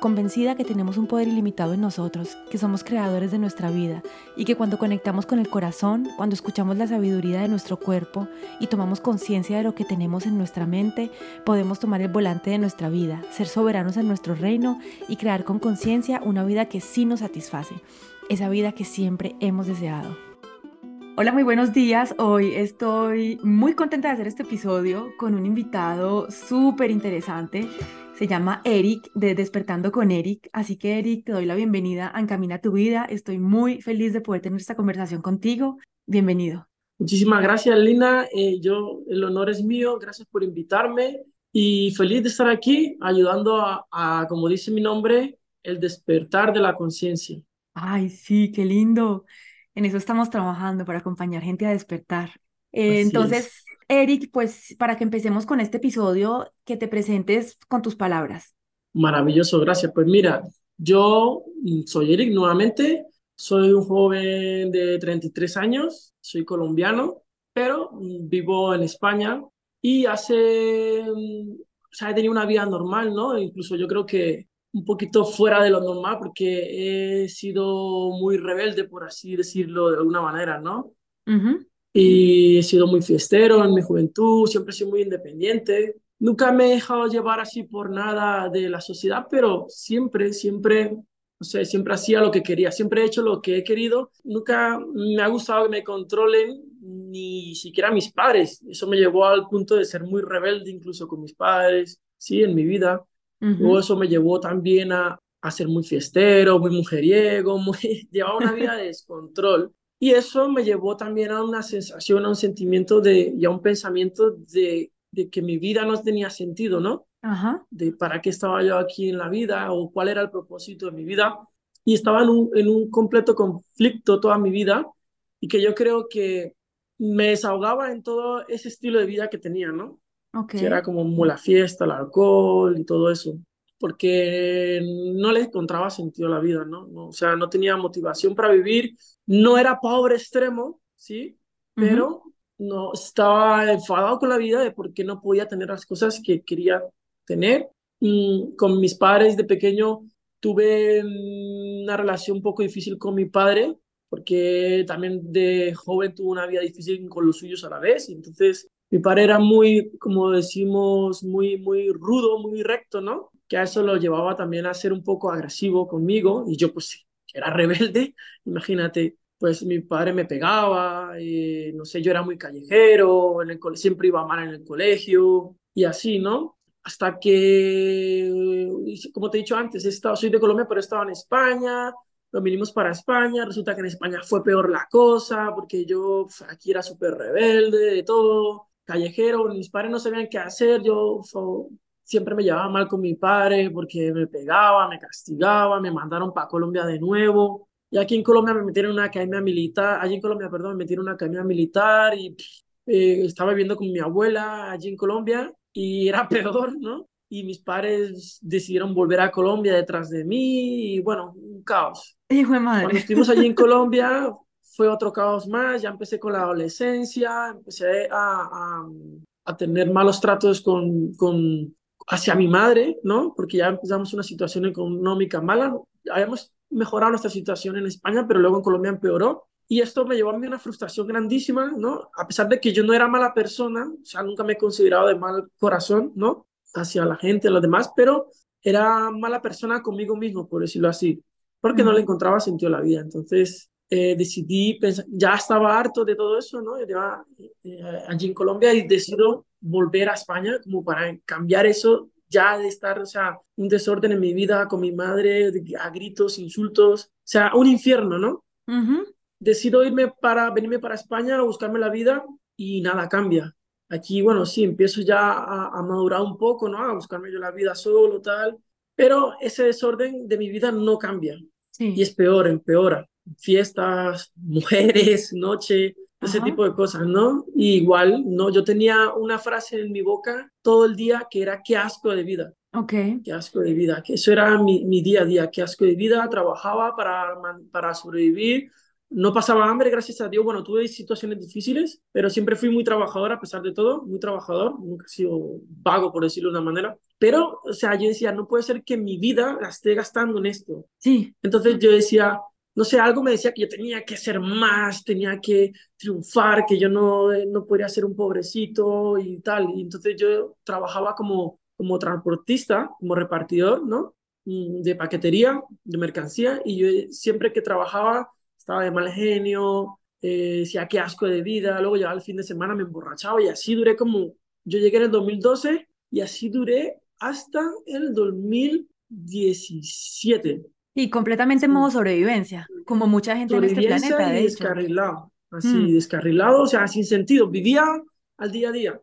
convencida que tenemos un poder ilimitado en nosotros, que somos creadores de nuestra vida y que cuando conectamos con el corazón, cuando escuchamos la sabiduría de nuestro cuerpo y tomamos conciencia de lo que tenemos en nuestra mente, podemos tomar el volante de nuestra vida, ser soberanos en nuestro reino y crear con conciencia una vida que sí nos satisface, esa vida que siempre hemos deseado. Hola, muy buenos días. Hoy estoy muy contenta de hacer este episodio con un invitado súper interesante se llama Eric de Despertando con Eric. Así que Eric, te doy la bienvenida a Encamina tu vida. Estoy muy feliz de poder tener esta conversación contigo. Bienvenido. Muchísimas gracias, Lina. Eh, yo, el honor es mío. Gracias por invitarme y feliz de estar aquí ayudando a, como dice mi nombre, el despertar de la conciencia. Ay, sí, qué lindo. En eso estamos trabajando para acompañar gente a despertar. Eh, entonces, Eric, pues para que empecemos con este episodio, que te presentes con tus palabras. Maravilloso, gracias. Pues mira, yo soy Eric nuevamente, soy un joven de 33 años, soy colombiano, pero vivo en España y hace, mm, o sea, he tenido una vida normal, ¿no? Incluso yo creo que un poquito fuera de lo normal porque he sido muy rebelde, por así decirlo de alguna manera, ¿no? Y he sido muy fiestero en mi juventud, siempre he sido muy independiente. Nunca me he dejado llevar así por nada de la sociedad, pero siempre, siempre, o sea, siempre hacía lo que quería, siempre he hecho lo que he querido. Nunca me ha gustado que me controlen ni siquiera mis padres. Eso me llevó al punto de ser muy rebelde incluso con mis padres, sí, en mi vida. Luego eso me llevó también a, a ser muy fiestero, muy mujeriego, muy, llevaba una vida de descontrol. Y eso me llevó también a una sensación, a un sentimiento de, y a un pensamiento de, de que mi vida no tenía sentido, ¿no? Ajá. De para qué estaba yo aquí en la vida o cuál era el propósito de mi vida. Y estaba en un, en un completo conflicto toda mi vida y que yo creo que me desahogaba en todo ese estilo de vida que tenía, ¿no? Okay. Que era como la fiesta, el alcohol y todo eso porque no le encontraba sentido a la vida, ¿no? O sea, no tenía motivación para vivir, no era pobre extremo, ¿sí? Pero no estaba enfadado con la vida de por qué no podía tener las cosas que quería tener. Mm, con mis padres de pequeño tuve una relación un poco difícil con mi padre, porque también de joven tuve una vida difícil con los suyos a la vez, y entonces mi padre era muy, como decimos, muy, muy rudo, muy recto, ¿no? Que a eso lo llevaba también a ser un poco agresivo conmigo y yo pues era rebelde, imagínate, pues mi padre me pegaba, y, no sé, yo era muy callejero, en el siempre iba mal en el colegio y así, ¿no? Hasta que, como te he dicho antes, he estado, soy de Colombia, pero he estado en España, lo vinimos para España, resulta que en España fue peor la cosa, porque yo pues, aquí era súper rebelde, de todo, callejero, mis padres no sabían qué hacer, yo siempre me llevaba mal con mi padre porque me pegaba, me castigaba, me mandaron para Colombia de nuevo. Y aquí en Colombia me metieron en una academia militar, allí en Colombia, perdón, me metieron en una academia militar y eh, estaba viviendo con mi abuela allí en Colombia y era peor, ¿no? Y mis padres decidieron volver a Colombia detrás de mí y bueno, un caos. Hijo de madre. Cuando estuvimos allí en Colombia fue otro caos más, ya empecé con la adolescencia, empecé a, a, a tener malos tratos con, con hacia mi madre, ¿no? Porque ya empezamos una situación económica mala, habíamos mejorado nuestra situación en España, pero luego en Colombia empeoró. Y esto me llevó a mí una frustración grandísima, ¿no? A pesar de que yo no era mala persona, o sea, nunca me he considerado de mal corazón, ¿no? Hacia la gente, a los demás, pero era mala persona conmigo mismo, por decirlo así, porque no le encontraba sentido a la vida. Entonces, eh, decidí, ya estaba harto de todo eso, ¿no? Eh, allí en Colombia y decido volver a España como para cambiar eso ya de estar, o sea, un desorden en mi vida con mi madre, a gritos, insultos, o sea, un infierno, ¿no? Decido irme para, venirme para España a buscarme la vida y nada cambia. Aquí, bueno, sí, empiezo ya a, madurar un poco, ¿no? A buscarme yo la vida solo, tal, pero ese desorden de mi vida no cambia. Y es peor, empeora. Fiestas, mujeres, noche, ese tipo de cosas, ¿no? Y igual, ¿no? Yo tenía una frase en mi boca todo el día que era qué asco de vida. Ok. Qué asco de vida, que eso era mi, mi día a día, qué asco de vida, trabajaba para, para sobrevivir, no pasaba hambre, gracias a Dios. Bueno, tuve situaciones difíciles, pero siempre fui muy trabajador a pesar de todo, muy trabajador, nunca he sido vago, por decirlo de una manera. Pero, o sea, yo decía, no puede ser que mi vida la esté gastando en esto. Sí. Entonces yo decía, no sé, algo me decía que yo tenía que ser más, tenía que triunfar, que yo no, no podría ser un pobrecito y tal. Y entonces yo trabajaba como, como transportista, como repartidor, ¿no? Mm, de paquetería, de mercancía, y yo siempre que trabajaba estaba de mal genio, eh, decía qué asco de vida, luego llegaba el fin de semana, me emborrachaba y así duré como, yo llegué en el 2012 y así duré hasta el 2017. Y completamente en modo sobrevivencia, como mucha gente en este planeta, de y descarrilado, así, mm. descarrilado, o sea, sin sentido, vivía al día a día.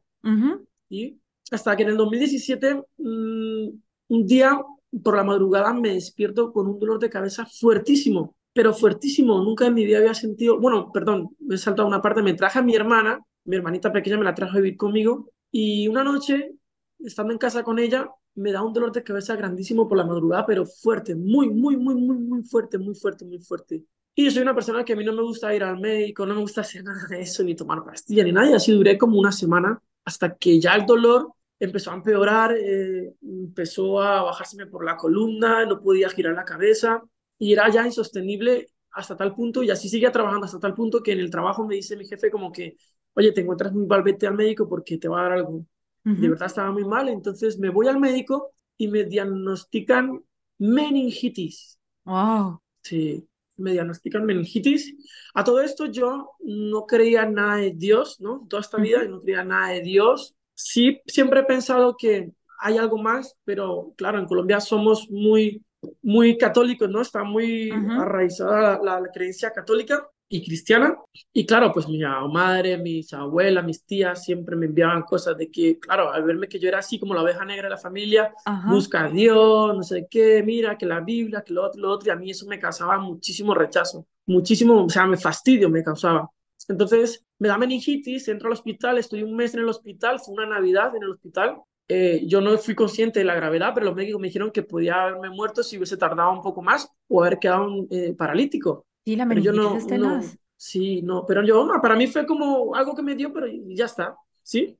Y hasta que en el 2017, mm, un día por la madrugada me despierto con un dolor de cabeza fuertísimo pero fuertísimo. Nunca en mi vida había sentido, bueno, perdón, me he saltado una parte, me traje a mi hermana, mi hermanita pequeña me la trajo a vivir conmigo y una noche, estando en casa con ella, me da un dolor de cabeza grandísimo por la madrugada, pero fuerte, muy, muy, muy, muy, muy fuerte, muy fuerte, muy fuerte. Y yo soy una persona que a mí no me gusta ir al médico, no me gusta hacer nada de eso, ni tomar pastillas, ni nada, y así duré como una semana hasta que ya el dolor empezó a empeorar, eh, empezó a bajárseme por la columna, no podía girar la cabeza, y era ya insostenible hasta tal punto, y así seguía trabajando hasta tal punto que en el trabajo me dice mi jefe como que, oye, te encuentras muy mal, vete al médico porque te va a dar algo. De verdad estaba muy mal, entonces me voy al médico y me diagnostican meningitis. Wow. Sí, me diagnostican meningitis. A todo esto yo no creía nada de Dios, ¿no? Toda esta vida no creía nada de Dios. Sí, siempre he pensado que hay algo más, pero claro, en Colombia somos muy muy católico, ¿no? Está muy arraizada la, creencia católica y cristiana. Y claro, pues mi madre, mis abuelas, mis tías siempre me enviaban cosas de que, claro, al verme que yo era así como la oveja negra de la familia, busca a Dios, no sé qué, mira, que la Biblia, que lo otro, lo otro, y a mí eso me causaba muchísimo rechazo, muchísimo, o sea, me fastidio me causaba. Entonces me da meningitis, entro al hospital, estoy un mes en el hospital, fue una Navidad en el hospital, eh, yo no fui consciente de la gravedad, pero los médicos me dijeron que podía haberme muerto si hubiese tardado un poco más o haber quedado eh, paralítico. Sí, la pero yo no, no, Sí, no, pero yo, para mí fue como algo que me dio, pero ya está, ¿sí?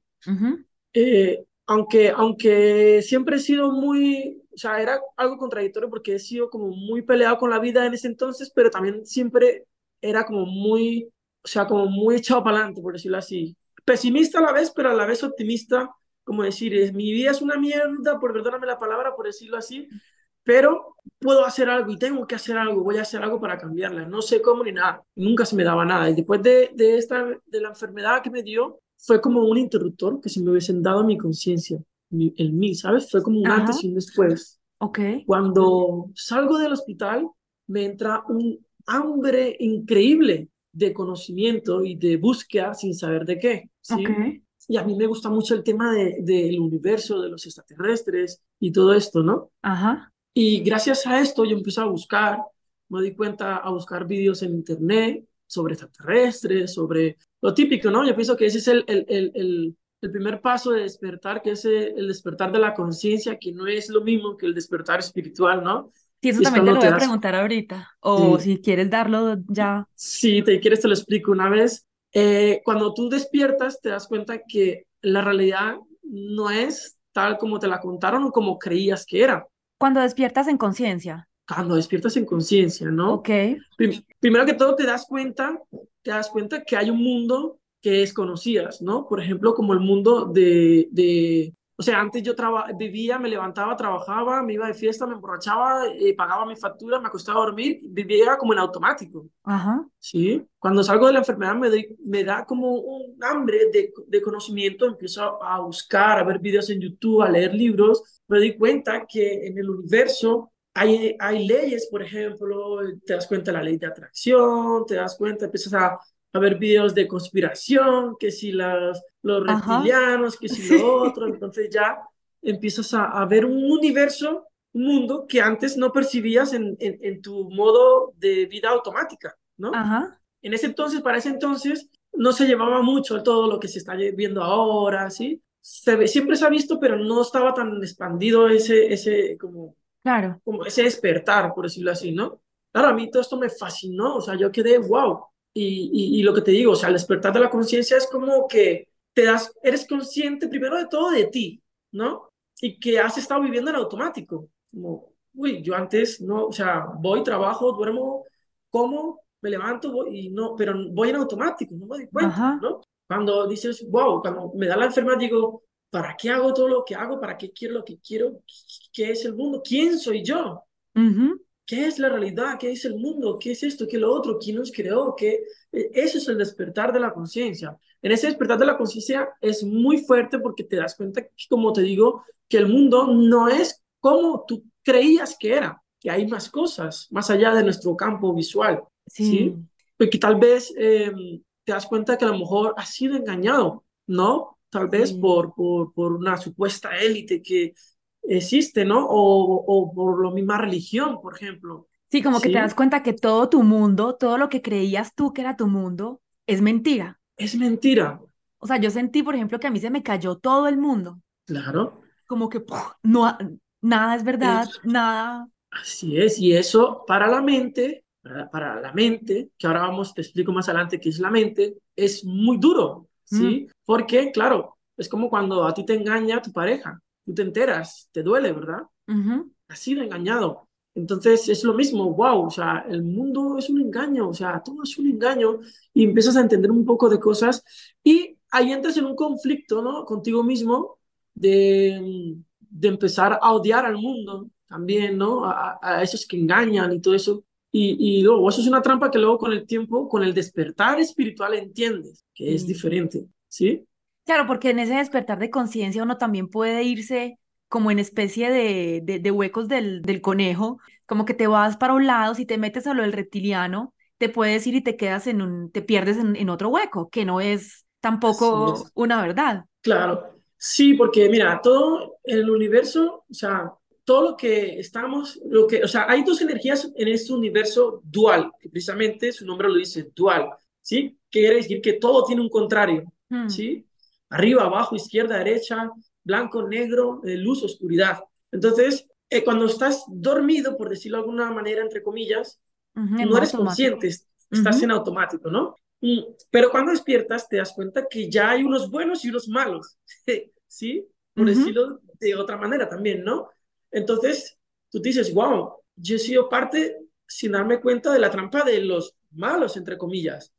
Eh, aunque, aunque siempre he sido muy, o sea, era algo contradictorio porque he sido como muy peleado con la vida en ese entonces, pero también siempre era como muy, o sea, como muy echado para adelante, por decirlo así. Pesimista a la vez, pero a la vez optimista como decir, es, mi vida es una mierda, por perdóname la palabra, por decirlo así, pero puedo hacer algo y tengo que hacer algo, voy a hacer algo para cambiarla. No sé cómo ni nada, nunca se me daba nada. Y después de, de esta, de la enfermedad que me dio, fue como un interruptor que se me hubiesen dado a mi conciencia, el mí, ¿sabes? Fue como un antes y un después. Ok. Cuando salgo del hospital, me entra un hambre increíble de conocimiento y de búsqueda sin saber de qué. ¿sí? Y a mí me gusta mucho el tema del de, universo, de los extraterrestres y todo esto, ¿no? Ajá. Y gracias a esto yo empecé a buscar, me di cuenta a buscar vídeos en internet sobre extraterrestres, sobre lo típico, ¿no? Yo pienso que ese es el, el, el, el primer paso de despertar, que es el despertar de la conciencia, que no es lo mismo que el despertar espiritual, ¿no? Sí, eso también te lo voy a preguntar ahorita, o si quieres darlo ya. Sí, te quieres te lo explico una vez. Eh, cuando tú despiertas, te das cuenta que la realidad no es tal como te la contaron o como creías que era. Cuando despiertas en conciencia. Cuando despiertas en conciencia, ¿no? Ok. primero que todo te das cuenta, te das cuenta que hay un mundo que desconocías, ¿no? Por ejemplo, como el mundo de, de o sea, antes yo vivía, me levantaba, trabajaba, me iba de fiesta, me emborrachaba, eh, pagaba mi factura, me acostaba a dormir, vivía como en automático. Ajá. ¿Sí? Cuando salgo de la enfermedad me, me da como un hambre de, de, conocimiento, empiezo a buscar, a ver videos en YouTube, a leer libros, me doy cuenta que en el universo hay, hay leyes, por ejemplo, te das cuenta de la ley de atracción, te das cuenta, empiezas a, a ver videos de conspiración, que si las, los reptilianos, que si lo otro, entonces ya empiezas a, a, ver un universo, un mundo que antes no percibías en, en, tu modo de vida automática, ¿no? Ajá. En ese entonces, para ese entonces, no se llevaba mucho todo lo que se está viendo ahora, ¿sí? Se ve, siempre se ha visto, pero no estaba tan expandido ese, ese, como, claro. como ese despertar, por decirlo así, ¿no? Claro, a mí todo esto me fascinó, o sea, yo quedé, wow. Y, y, y lo que te digo, o sea, el despertar de la conciencia es como que te das, eres consciente primero de todo de ti, ¿no? Y que has estado viviendo en automático, como, uy, yo antes, no, o sea, voy, trabajo, duermo, como, me levanto voy, y no, pero voy en automático, no me doy cuenta, Ajá. ¿no? Cuando dices, wow, cuando me da la enfermedad, digo, ¿para qué hago todo lo que hago? ¿Para qué quiero lo que quiero? ¿Qué es el mundo? ¿Quién soy yo? Ujú. ¿Qué es la realidad? ¿Qué es el mundo? ¿Qué es esto? ¿Qué es lo otro? ¿Quién nos creó? ¿Qué? E, Eso es el despertar de la conciencia. En ese despertar de la conciencia es muy fuerte porque te das cuenta, como te digo, que el mundo no es como tú creías que era, que hay más cosas más allá de nuestro campo visual, ¿sí? Sí, Porque tal vez eh, te das cuenta que a lo mejor has sido engañado, ¿no? Tal vez sí. por, por, por una supuesta élite que existe, ¿no? O, o por la misma religión, por ejemplo. Sí, como que te das ¿Sí? cuenta que todo tu mundo, todo lo que creías tú que era tu mundo, es mentira. Es mentira. O sea, yo sentí, por ejemplo, que a mí se me cayó todo el mundo. Claro. Como que ¡puf! no, nada es verdad, Es, nada. así es. Y eso para la mente, para, para la mente, que ahora vamos, te explico más adelante qué es la mente, es muy duro, Mm, ¿sí? Porque, claro, es como cuando a ti te engaña tu pareja. Tú te enteras, te duele, ¿verdad? ujú, Has sido engañado. Entonces es lo mismo, wow, o sea, el mundo es un engaño, o sea, todo es un engaño y empiezas a entender un poco de cosas y ahí entras en un conflicto, ¿no? Contigo mismo de, de empezar a odiar al mundo también, ¿no? A, a esos que engañan y todo eso. Y, y luego, eso es una trampa que luego con el tiempo, con el despertar espiritual entiendes que es sí. diferente, ¿sí? Claro, porque en ese despertar de conciencia uno también puede irse como en especie de, de, de huecos del, del conejo, como que te vas para un lado, si te metes a lo del reptiliano, te puedes ir y te quedas en un, te pierdes en, en otro hueco, que no es tampoco una verdad. Claro, sí, porque mira, todo el universo, o sea, todo lo que estamos, lo que, o sea, hay dos energías en este universo dual, que precisamente su nombre lo dice, dual, ¿sí? Quiere decir que todo tiene un contrario, Mm, ¿sí? Arriba, abajo, izquierda, derecha, blanco, negro, eh, luz, oscuridad. Entonces, eh, cuando estás dormido, por decirlo de alguna manera, entre comillas, en no eres automático. consciente, estás en Ujú, automático, ¿no? Mm, Pero cuando despiertas te das cuenta que ya hay unos buenos y unos malos, ¿sí? Por ujú, decirlo de otra manera también, ¿no? Entonces tú dices, wow, yo he sido parte sin darme cuenta de la trampa de los malos, entre comillas.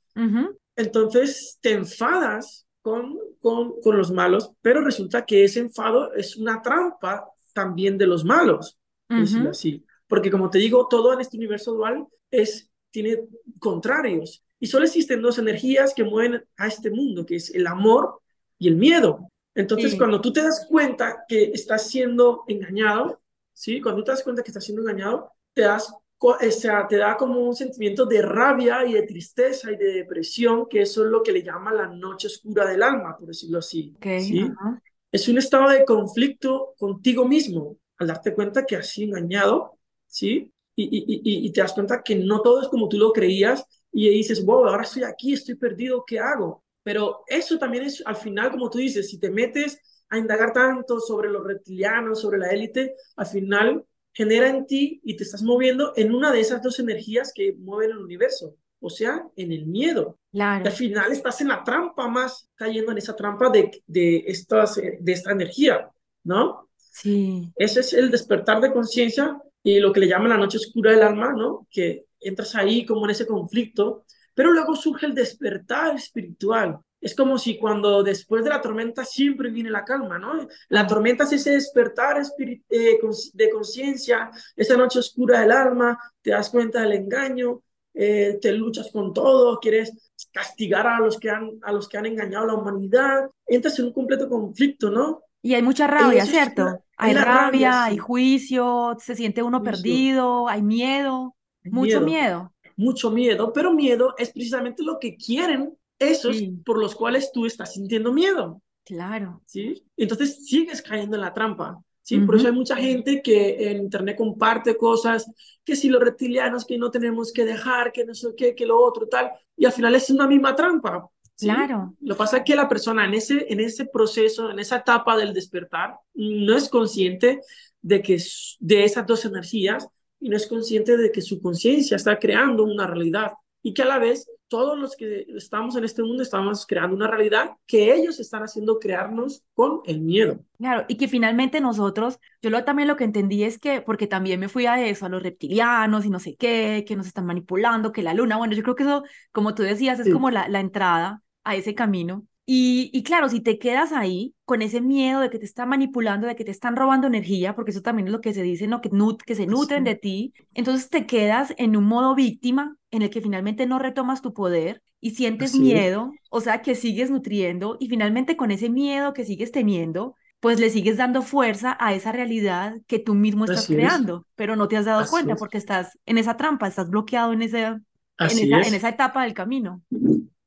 Entonces te enfadas con, con, con los malos, pero resulta que ese enfado es una trampa también de los malos, decirlo así. Porque como te digo, todo en este universo dual es, tiene contrarios. Y solo existen dos energías que mueven a este mundo, que es el amor y el miedo. Entonces, sí, cuando tú te das cuenta que estás siendo engañado, ¿sí? Cuando tú te das cuenta que estás siendo engañado, te das o sea, te da como un sentimiento de rabia y de tristeza y de depresión, que eso es lo que le llama la noche oscura del alma, por decirlo así, ok, ¿sí? ajá, Es un estado de conflicto contigo mismo, al darte cuenta que has sido engañado, ¿sí? Y, y, y, y te das cuenta que no todo es como tú lo creías y dices, wow, ahora estoy aquí, estoy perdido, ¿qué hago? Pero eso también es, al final, como tú dices, si te metes a indagar tanto sobre los reptilianos, sobre la élite, al final genera en ti y te estás moviendo en una de esas dos energías que mueven el universo, o sea, en el miedo. Y al claro, final estás en la trampa más, cayendo en esa trampa de, de, estas, de esta energía, ¿no? sí, Ese es el despertar de conciencia y lo que le llaman la noche oscura del alma, ¿no? Que entras ahí como en ese conflicto, pero luego surge el despertar espiritual. Es como si cuando después de la tormenta siempre viene la calma, ¿no? La tormenta es ese despertar eh, de conciencia, esa noche oscura del alma, te das cuenta del engaño, eh, te luchas con todo, quieres castigar a los que han, a los que han engañado a la humanidad, entras en un completo conflicto, ¿no? Y hay mucha rabia, ¿cierto? es Hay rabia, hay juicio, se siente uno juicio, perdido, hay miedo, hay mucho miedo, miedo. mucho miedo, pero miedo es precisamente lo que quieren esos Sí, por los cuales tú estás sintiendo miedo, claro. ¿sí? Entonces sigues cayendo en la trampa, ¿sí? Por eso hay mucha gente que en internet comparte cosas, que si los reptilianos, que no tenemos que dejar, que no sé qué, que lo otro, tal, y al final es una misma trampa, Claro. Lo que pasa es que la persona en ese, en ese proceso, en esa etapa del despertar, no es consciente de que de esas dos energías y no es consciente de que su conciencia está creando una realidad y que a la vez todos los que estamos en este mundo estamos creando una realidad que ellos están haciendo crearnos con el miedo. Claro, y que finalmente nosotros, yo lo, también lo que entendí es que, porque también me fui a eso, a los reptilianos y no sé qué, que nos están manipulando, que la luna, bueno, yo creo que eso, como tú decías, es como la, la entrada a ese camino. Y, y, claro, si te quedas ahí con ese miedo de que te están manipulando, de que te están robando energía, porque eso también es lo que se dice, ¿no? que, nut que se nutren de ti, entonces te quedas en un modo víctima en el que finalmente no retomas tu poder y sientes miedo, o sea, que sigues nutriendo y finalmente con ese miedo que sigues teniendo, pues le sigues dando fuerza a esa realidad que tú mismo estás creando, pero no te has dado cuenta porque estás en esa trampa, estás bloqueado en, ese, en, esa, en esa etapa del camino.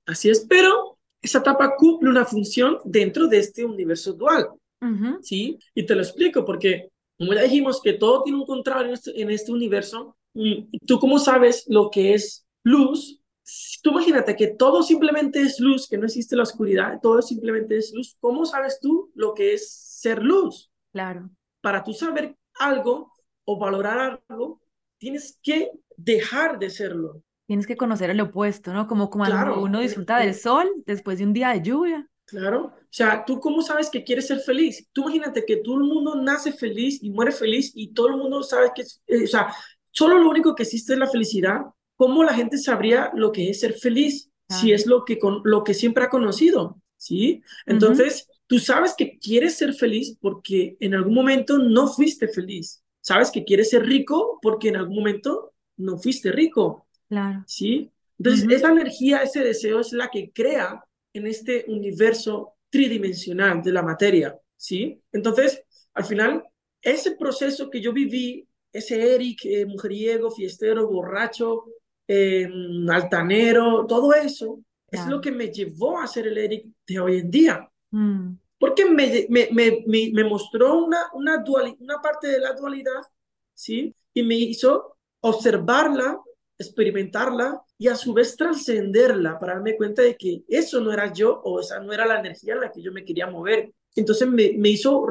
Así es, pero esa etapa cumple una función dentro de este universo dual. ¿Sí? Y te lo explico porque, como ya dijimos, que todo tiene un contrario en este, en este universo. ¿Tú cómo sabes lo que es luz? Tú imagínate que todo simplemente es luz, que no existe la oscuridad, todo simplemente es luz. ¿Cómo sabes tú lo que es ser luz? Claro. Para tú saber algo o valorar algo, tienes que dejar de serlo. Tienes que conocer el opuesto, ¿no? Como cuando uno disfruta del sol después de un día de lluvia. Claro, o sea, ¿tú cómo sabes que quieres ser feliz? Tú imagínate que todo el mundo nace feliz y muere feliz y todo el mundo sabe que, eh, o sea, solo lo único que existe es la felicidad. ¿Cómo la gente sabría lo que es ser feliz si es lo que, con, lo que siempre ha conocido? ¿Sí? Entonces, tú sabes que quieres ser feliz porque en algún momento no fuiste feliz. Sabes que quieres ser rico porque en algún momento no fuiste rico. Claro. ¿Sí? Entonces, esa energía, ese deseo es la que crea en este universo tridimensional de la materia, ¿sí? Entonces, al final, ese proceso que yo viví, ese Eric, eh, mujeriego, fiestero, borracho, em, altanero, todo eso, es lo que me llevó a ser el Eric de hoy en día. Mm. Porque me, me, me, me, mostró una, una, una parte de la dualidad, ¿sí? Y me hizo observarla experimentarla y a su vez trascenderla para darme cuenta de que eso no era yo o esa no era la energía en la que yo me quería mover. Entonces me, me hizo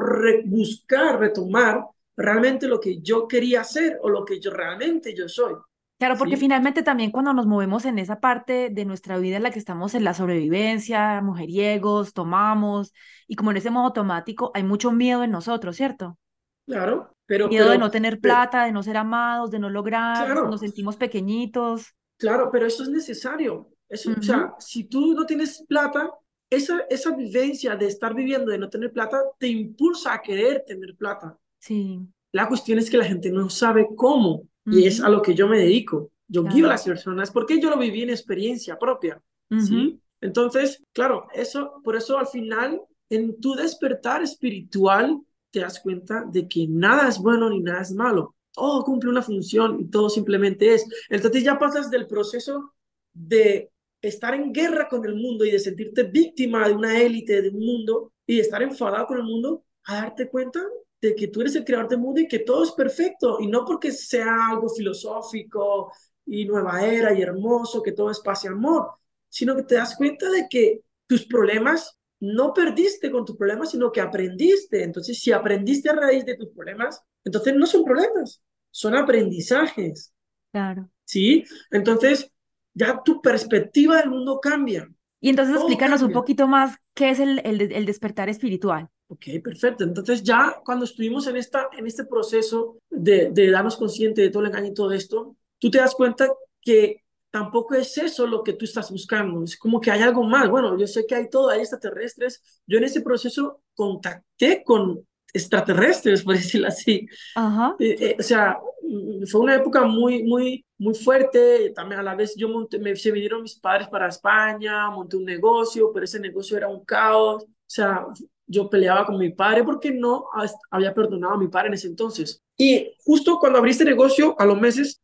buscar, retomar realmente lo que yo quería hacer o lo que yo realmente yo soy. Claro, porque finalmente también cuando nos movemos en esa parte de nuestra vida en la que estamos en la sobrevivencia, mujeriegos, tomamos, y como en ese modo automático, hay mucho miedo en nosotros, ¿cierto? Claro, pero... Miedo de no tener plata, de no ser amados, de no lograr, nos sentimos pequeñitos. Claro, pero eso es necesario. Eso, O sea, si tú no tienes plata, esa, esa vivencia de estar viviendo, de no tener plata, te impulsa a querer tener plata. Sí. La cuestión es que la gente no sabe cómo, y es a lo que yo me dedico. Yo guío a las personas porque yo lo viví en experiencia propia. ¿sí? Entonces, claro, eso, por eso al final, en tu despertar espiritual, te das cuenta de que nada es bueno ni nada es malo. Todo cumple una función y todo simplemente es. Entonces ya pasas del proceso de estar en guerra con el mundo y de sentirte víctima de una élite, de un mundo y de estar enfadado con el mundo, a darte cuenta de que tú eres el creador del mundo y que todo es perfecto y no porque sea algo filosófico y nueva era y hermoso, que todo es paz y amor, sino que te das cuenta de que tus problemas no perdiste con tus problemas, sino que aprendiste. Entonces, si aprendiste a raíz de tus problemas, entonces no son problemas, son aprendizajes. Claro. ¿Sí? Entonces, ya tu perspectiva del mundo cambia. Y entonces explícanos un poquito más qué es el, el, despertar espiritual. Ok, perfecto. Entonces ya cuando estuvimos en, esta, en este proceso de, de darnos consciente de todo el engaño y todo esto, tú te das cuenta que tampoco es eso lo que tú estás buscando, es como que hay algo más. Bueno, yo sé que hay todo, hay extraterrestres. Yo en ese proceso contacté con extraterrestres, por decirlo así. Ajá. Eh, eh, o sea, mm, fue una época muy, muy, muy fuerte. También a la vez yo monté, me, se vinieron mis padres para España, monté un negocio, pero ese negocio era un caos. O sea, yo peleaba con mi padre porque no había perdonado a mi padre en ese entonces. Y justo cuando abrí este negocio, a los meses,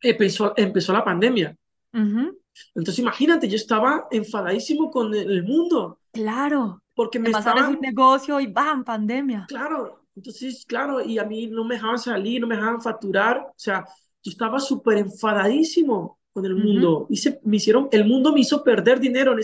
empezó, empezó la pandemia. Entonces imagínate, yo estaba enfadadísimo con el mundo. Claro. Porque me estaba... un negocio y ¡bam! Pandemia. Claro. Entonces, claro, y a mí no me dejaban salir, no me dejaban facturar. O sea, yo estaba súper enfadadísimo con el mundo. Hice, me hicieron, el mundo me hizo perder dinero,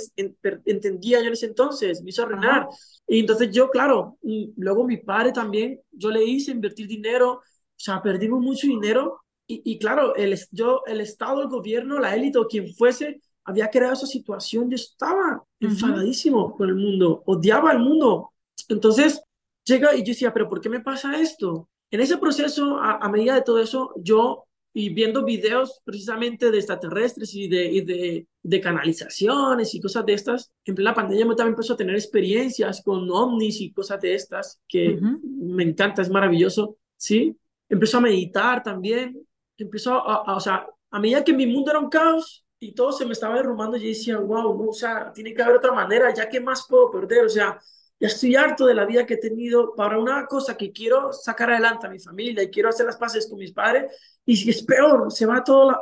entendía yo en ese entonces, me hizo arruinar. Y entonces yo, claro, luego mi padre también, yo le hice invertir dinero, o sea, perdimos mucho dinero. Y, y claro, el, yo, el Estado, el gobierno, la élite o quien fuese, había creado esa situación, yo estaba enfadadísimo con el mundo, odiaba al mundo. Entonces llega y yo decía, pero ¿por qué me pasa esto? En ese proceso, a, medida de todo eso, yo y viendo videos precisamente de extraterrestres y de, y de, de, canalizaciones y cosas de estas, en plena pandemia me también empezó a tener experiencias con ovnis y cosas de estas, que me encanta, es maravilloso, ¿sí? Empezó a meditar también, empezó a, o sea, a medida que mi mundo era un caos y todo se me estaba derrumbando, yo decía, wow, o sea, tiene que haber otra manera, ya que más puedo perder, o sea, ya estoy harto de la vida que he tenido para una cosa que quiero sacar adelante a mi familia y quiero hacer las paces con mis padres y si es peor, se va todo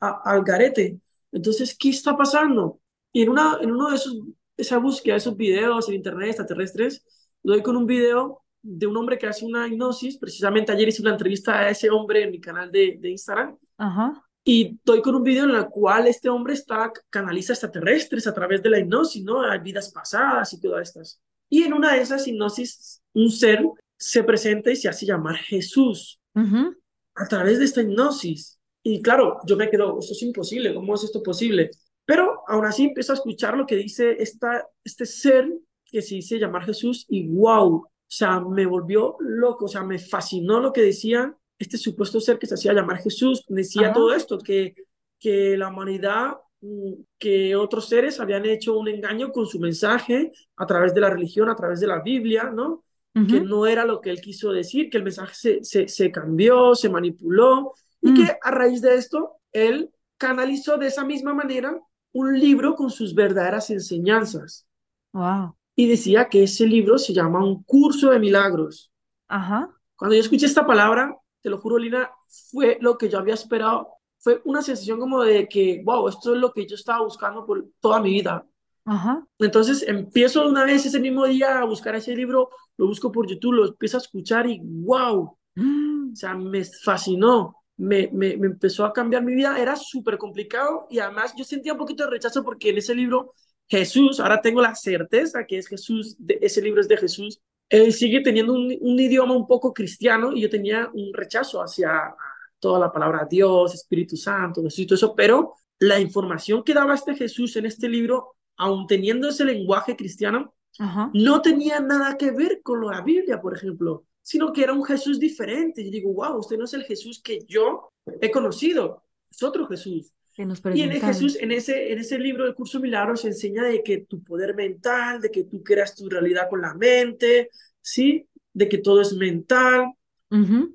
al garete. Entonces, ¿qué está pasando? Y en, una, en uno de esos, esa búsqueda, esos videos en internet extraterrestres, doy con un video de un hombre que hace una hipnosis. Precisamente ayer hice una entrevista a ese hombre en mi canal de, de Instagram. Ajá. Y doy con un video en el cual este hombre está, canaliza extraterrestres a través de la hipnosis, ¿no? Hay vidas pasadas y todas estas. Y en una de esas hipnosis, un ser se presenta y se hace llamar Jesús a través de esta hipnosis. Y claro, yo me quedo, esto es imposible, ¿cómo es esto posible? Pero aún así empiezo a escuchar lo que dice esta, este ser que se dice llamar Jesús y wow, o sea, me volvió loco, o sea, me fascinó lo que decía este supuesto ser que se hacía llamar Jesús. Decía todo esto, que, que la humanidad que otros seres habían hecho un engaño con su mensaje a través de la religión, a través de la Biblia, ¿no? Que no era lo que él quiso decir, que el mensaje se, se, se cambió, se manipuló y que mm. a raíz de esto él canalizó de esa misma manera un libro con sus verdaderas enseñanzas. Wow. Y decía que ese libro se llama Un curso de milagros. Ajá. Cuando yo escuché esta palabra, te lo juro, Lina, fue lo que yo había esperado fue una sensación como de que, wow, esto es lo que yo estaba buscando por toda mi vida. Ajá. Entonces empiezo una vez ese mismo día a buscar ese libro, lo busco por YouTube, lo empiezo a escuchar y wow, mm. o sea, me fascinó, me, me, me empezó a cambiar mi vida, era súper complicado y además yo sentía un poquito de rechazo porque en ese libro Jesús, ahora tengo la certeza que es Jesús, de, ese libro es de Jesús, él sigue teniendo un, un idioma un poco cristiano y yo tenía un rechazo hacia toda la palabra Dios, Espíritu Santo, todo eso, pero la información que daba este Jesús en este libro, aun teniendo ese lenguaje cristiano, no tenía nada que ver con la Biblia, por ejemplo, sino que era un Jesús diferente. Y digo, wow, usted no es el Jesús que yo he conocido, es otro Jesús. y en Jesús, en ese, en ese libro del curso Milagros, se enseña de que tu poder mental, de que tú creas tu realidad con la mente, ¿sí? De que todo es mental,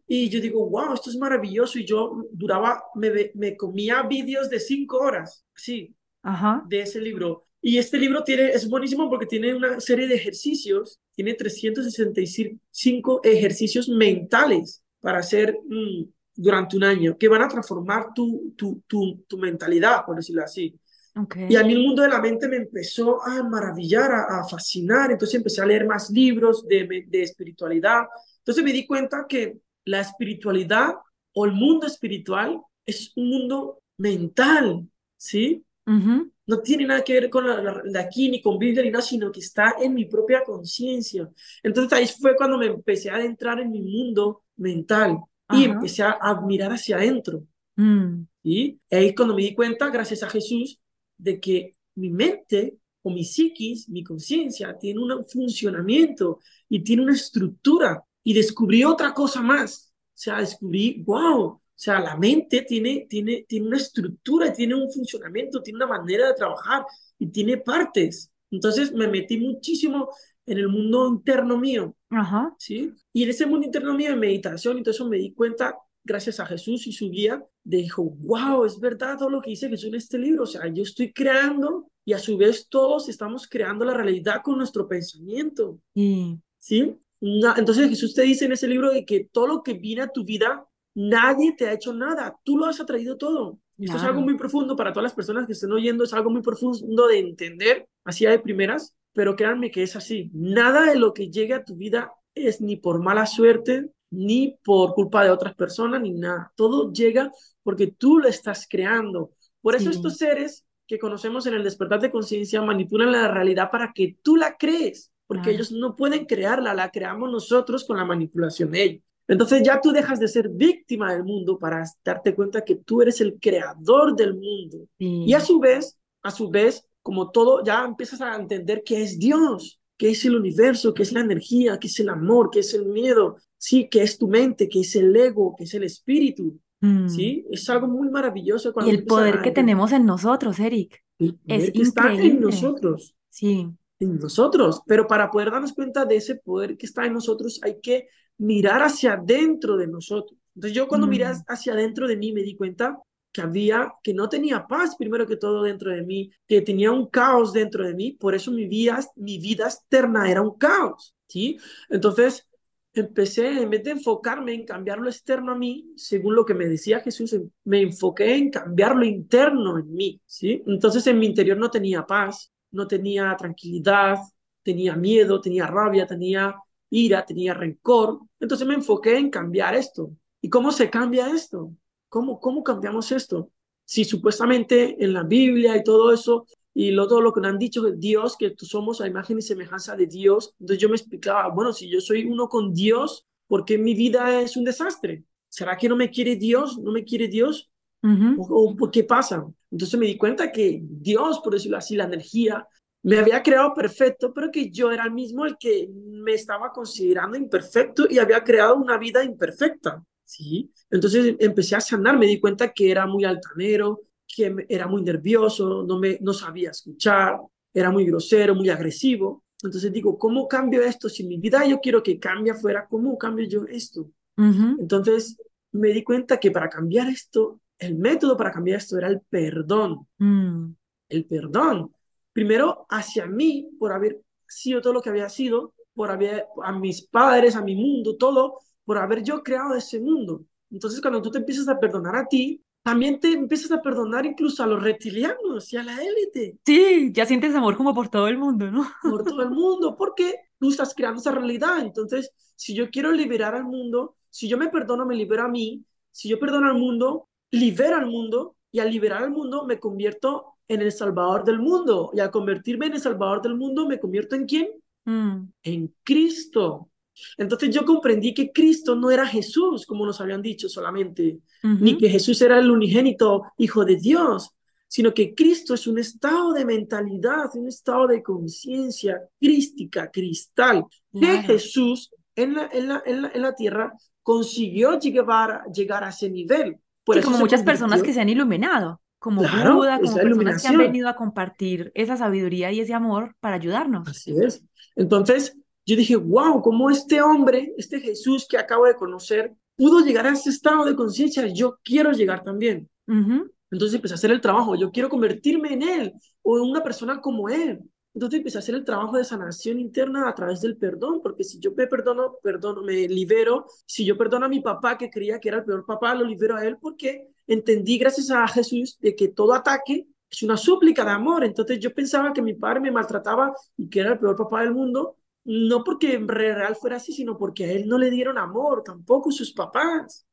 y yo digo, wow, esto es maravilloso. Y yo duraba, me, me comía vídeos de cinco horas, sí, Ajá. de ese libro. Y este libro tiene, es buenísimo porque tiene una serie de ejercicios, tiene 365 ejercicios mentales para hacer mm, durante un año, que van a transformar tu, tu, tu, tu mentalidad, por decirlo así. Okay. Y a mí el mundo de la mente me empezó a maravillar, a, a fascinar. Entonces empecé a leer más libros de, de espiritualidad, entonces me di cuenta que la espiritualidad o el mundo espiritual es un mundo mental, ¿sí? No tiene nada que ver con la, de aquí, ni con Biblia, ni nada, sino que está en mi propia conciencia. Entonces ahí fue cuando me empecé a adentrar en mi mundo mental y empecé a, mirar hacia adentro. Mm. Y ahí cuando me di cuenta, gracias a Jesús, de que mi mente o mi psiquis, mi conciencia, tiene un funcionamiento y tiene una estructura y descubrí otra cosa más. O sea, descubrí, wow, o sea, la mente tiene, tiene, tiene una estructura, tiene un funcionamiento, tiene una manera de trabajar y tiene partes. Entonces me metí muchísimo en el mundo interno mío. Ajá. ¿sí? Y en ese mundo interno mío de meditación, entonces me di cuenta, gracias a Jesús y su guía, dijo, wow, es verdad todo lo que dice Jesús en este libro. O sea, yo estoy creando y a su vez todos estamos creando la realidad con nuestro pensamiento. ¿Sí? Entonces Jesús te dice en ese libro de que todo lo que viene a tu vida, nadie te ha hecho nada, tú lo has atraído todo. Esto es algo muy profundo para todas las personas que estén oyendo, es algo muy profundo de entender, así de primeras, pero créanme que es así. Nada de lo que llegue a tu vida es ni por mala suerte, ni por culpa de otras personas, ni nada. Todo llega porque tú lo estás creando, Por eso estos seres que conocemos en el despertar de conciencia manipulan la realidad para que tú la crees, porque ellos no pueden crearla, la creamos nosotros con la manipulación de ellos. Entonces ya tú dejas de ser víctima del mundo para darte cuenta que tú eres el creador del mundo. Y a su vez, a su vez, como todo, ya empiezas a entender que es Dios, que es el universo, que es la energía, que es el amor, que es el miedo, sí, que es tu mente, que es el ego, que es el espíritu. Mm. Sí, es algo muy maravilloso. Cuando y el poder que tenemos en nosotros, Eric. es que está en nosotros. Sí. En nosotros. Pero para poder darnos cuenta de ese poder que está en nosotros, hay que mirar hacia adentro de nosotros. Entonces yo cuando miré mm. hacia adentro de mí me di cuenta que había, que no tenía paz primero que todo dentro de mí, que tenía un caos dentro de mí, por eso mi vida, mi vida externa era un caos, ¿sí? Entonces empecé, en vez de enfocarme en cambiar lo externo a mí, según lo que me decía Jesús, me enfoqué en cambiar lo interno en mí, ¿sí? Entonces en mi interior no tenía paz, no tenía tranquilidad, tenía miedo, tenía rabia, tenía ira, tenía rencor. Entonces me enfoqué en cambiar esto. ¿Y cómo se cambia esto? ¿Cómo, cómo cambiamos esto? Si supuestamente en la Biblia y todo eso, y lo, todo lo que nos han dicho de Dios, que tú somos a imagen y semejanza de Dios, entonces yo me explicaba, bueno, si yo soy uno con Dios, ¿por qué mi vida es un desastre? ¿Será que no me quiere Dios? ¿No me quiere Dios? ¿O, por qué pasa? Entonces me di cuenta que Dios, por decirlo así, la energía, me había creado perfecto, pero que yo era el mismo el que me estaba considerando imperfecto y había creado una vida imperfecta, ¿sí? Entonces empecé a sanar, me di cuenta que era muy altanero, que era muy nervioso, no, me, no sabía escuchar, era muy grosero, muy agresivo. Entonces digo, ¿cómo cambio esto? Si mi vida yo quiero que cambie afuera, ¿cómo cambio yo esto? Entonces me di cuenta que para cambiar esto, el método para cambiar esto era el perdón. Mm. El perdón primero hacia mí por haber sido todo lo que había sido, por haber a mis padres, a mi mundo, todo, por haber yo creado ese mundo. Entonces, cuando tú te empiezas a perdonar a ti, también te empiezas a perdonar incluso a los reptilianos y a la élite. Sí, ya sientes amor como por todo el mundo, ¿no? Por todo el mundo, porque tú estás creando esa realidad. Entonces, si yo quiero liberar al mundo, si yo me perdono, me libero a mí. Si yo perdono al mundo, libero al mundo. Y al liberar al mundo, me convierto en el Salvador del mundo. Y al convertirme en el Salvador del mundo, ¿me convierto en quién? Mm. En Cristo. Entonces yo comprendí que Cristo no era Jesús, como nos habían dicho solamente, ni que Jesús era el unigénito Hijo de Dios, sino que Cristo es un estado de mentalidad, un estado de conciencia crística, cristal, que Jesús en la, en, la, en, la, tierra consiguió llegar, llegar a ese nivel. Por como muchas personas que se han iluminado como Buda, como personas que han venido a compartir esa sabiduría y ese amor para ayudarnos. Así es. Entonces, yo dije, wow, cómo este hombre, este Jesús que acabo de conocer, pudo llegar a ese estado de conciencia, yo quiero llegar también. Entonces empecé a hacer el trabajo, yo quiero convertirme en él o en una persona como él. Entonces empecé a hacer el trabajo de sanación interna a través del perdón, porque si yo me perdono, perdono, me libero. Si yo perdono a mi papá, que creía que era el peor papá, lo libero a él porque entendí gracias a Jesús de que todo ataque es una súplica de amor. Entonces yo pensaba que mi padre me maltrataba y que era el peor papá del mundo, no porque en real fuera así, sino porque a él no le dieron amor, tampoco sus papás.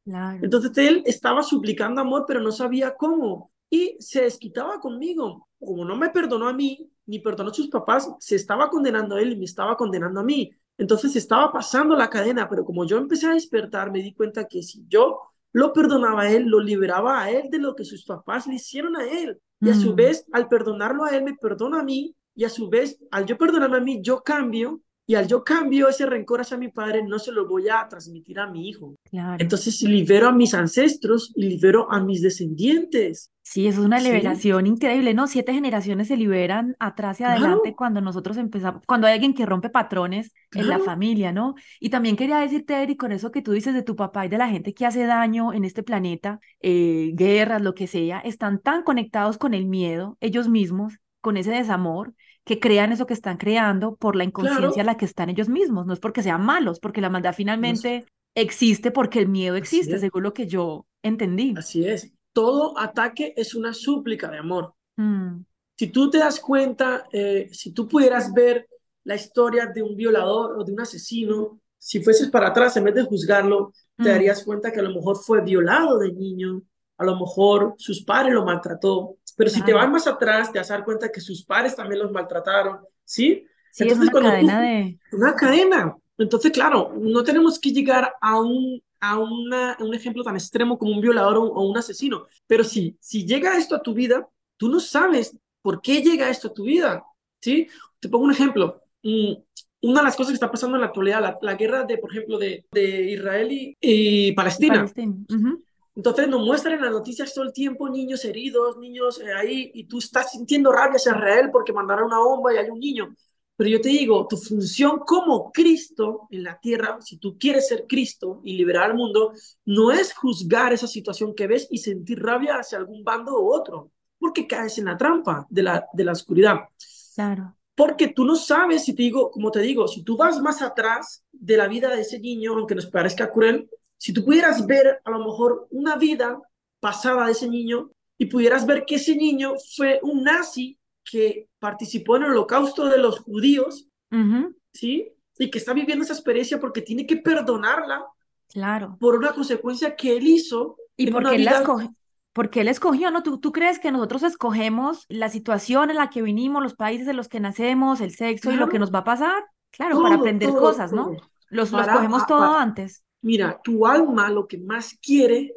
Entonces él estaba suplicando amor, pero no sabía cómo. Y se desquitaba conmigo. Como no me perdonó a mí, ni perdonó a sus papás, se estaba condenando a él y me estaba condenando a mí. Entonces estaba pasando la cadena, pero como yo empecé a despertar, me di cuenta que si yo lo perdonaba a él, lo liberaba a él de lo que sus papás le hicieron a él. Y a su mm. vez, al perdonarlo a él, me perdona a mí. Y a su vez, al yo perdonarme a mí, yo cambio y al yo cambio ese rencor hacia mi padre, no se lo voy a transmitir a mi hijo. Entonces libero a mis ancestros y libero a mis descendientes. Sí, eso es una liberación increíble, ¿no? Siete generaciones se liberan atrás y adelante cuando nosotros empezamos, cuando hay alguien que rompe patrones en la familia, ¿no? Y también quería decirte, Eric, con eso que tú dices de tu papá y de la gente que hace daño en este planeta, eh, guerras, lo que sea, están tan conectados con el miedo, ellos mismos, con ese desamor, que crean eso que están creando por la inconsciencia a la que están ellos mismos. No es porque sean malos, porque la maldad finalmente existe porque el miedo existe, según lo que yo entendí. Así es. Todo ataque es una súplica de amor. Mm. Si tú te das cuenta, eh, si tú pudieras ver la historia de un violador o de un asesino, si fueses para atrás, en vez de juzgarlo, te mm. darías cuenta que a lo mejor fue violado de niño, a lo mejor sus padres lo maltrató, Pero si te vas más atrás, te vas a dar cuenta que sus padres también los maltrataron, ¿sí? Sí, Entonces, es una cadena de... Una cadena. Entonces, claro, no tenemos que llegar a un, a una, un ejemplo tan extremo como un violador o, un asesino, pero si, si llega esto a tu vida, tú no sabes por qué llega esto a tu vida, ¿sí? Te pongo un ejemplo. Mm, una de las cosas que está pasando en la actualidad, la, guerra de, por ejemplo, de, de Israel y, Palestina. Entonces nos muestran en las noticias todo el tiempo niños heridos, niños eh, ahí, y tú estás sintiendo rabia hacia Israel porque mandaron una bomba y hay un niño. Pero yo te digo, tu función como Cristo en la tierra, si tú quieres ser Cristo y liberar al mundo, no es juzgar esa situación que ves y sentir rabia hacia algún bando u otro, porque caes en la trampa de la, de la oscuridad. Claro. Porque tú no sabes, si te digo, como te digo, si tú vas más atrás de la vida de ese niño, aunque nos parezca cruel, si tú pudieras ver a lo mejor una vida pasada de ese niño y pudieras ver que ese niño fue un nazi que participó en el holocausto de los judíos, ¿sí? Y que está viviendo esa experiencia porque tiene que perdonarla. Claro. Por una consecuencia que él hizo. Y porque él, la escogió, porque él escogió, ¿no? ¿Tú, ¿Tú crees que nosotros escogemos la situación en la que vinimos, los países en los que nacemos, el sexo y lo que nos va a pasar? Claro, para aprender cosas, ¿no? Los, los cogemos todo antes. Mira, tu alma lo que más quiere,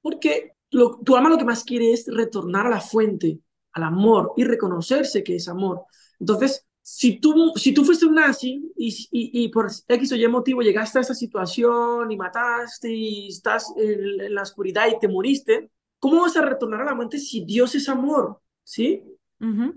porque lo, tu alma lo que más quiere es retornar a la fuente, al amor y reconocerse que es amor. Entonces, si tú, si tú fuiste un nazi y, y, por X o Y motivo llegaste a esa situación y mataste y estás en, la oscuridad y te moriste, ¿cómo vas a retornar a la mente si Dios es amor? ¿Sí?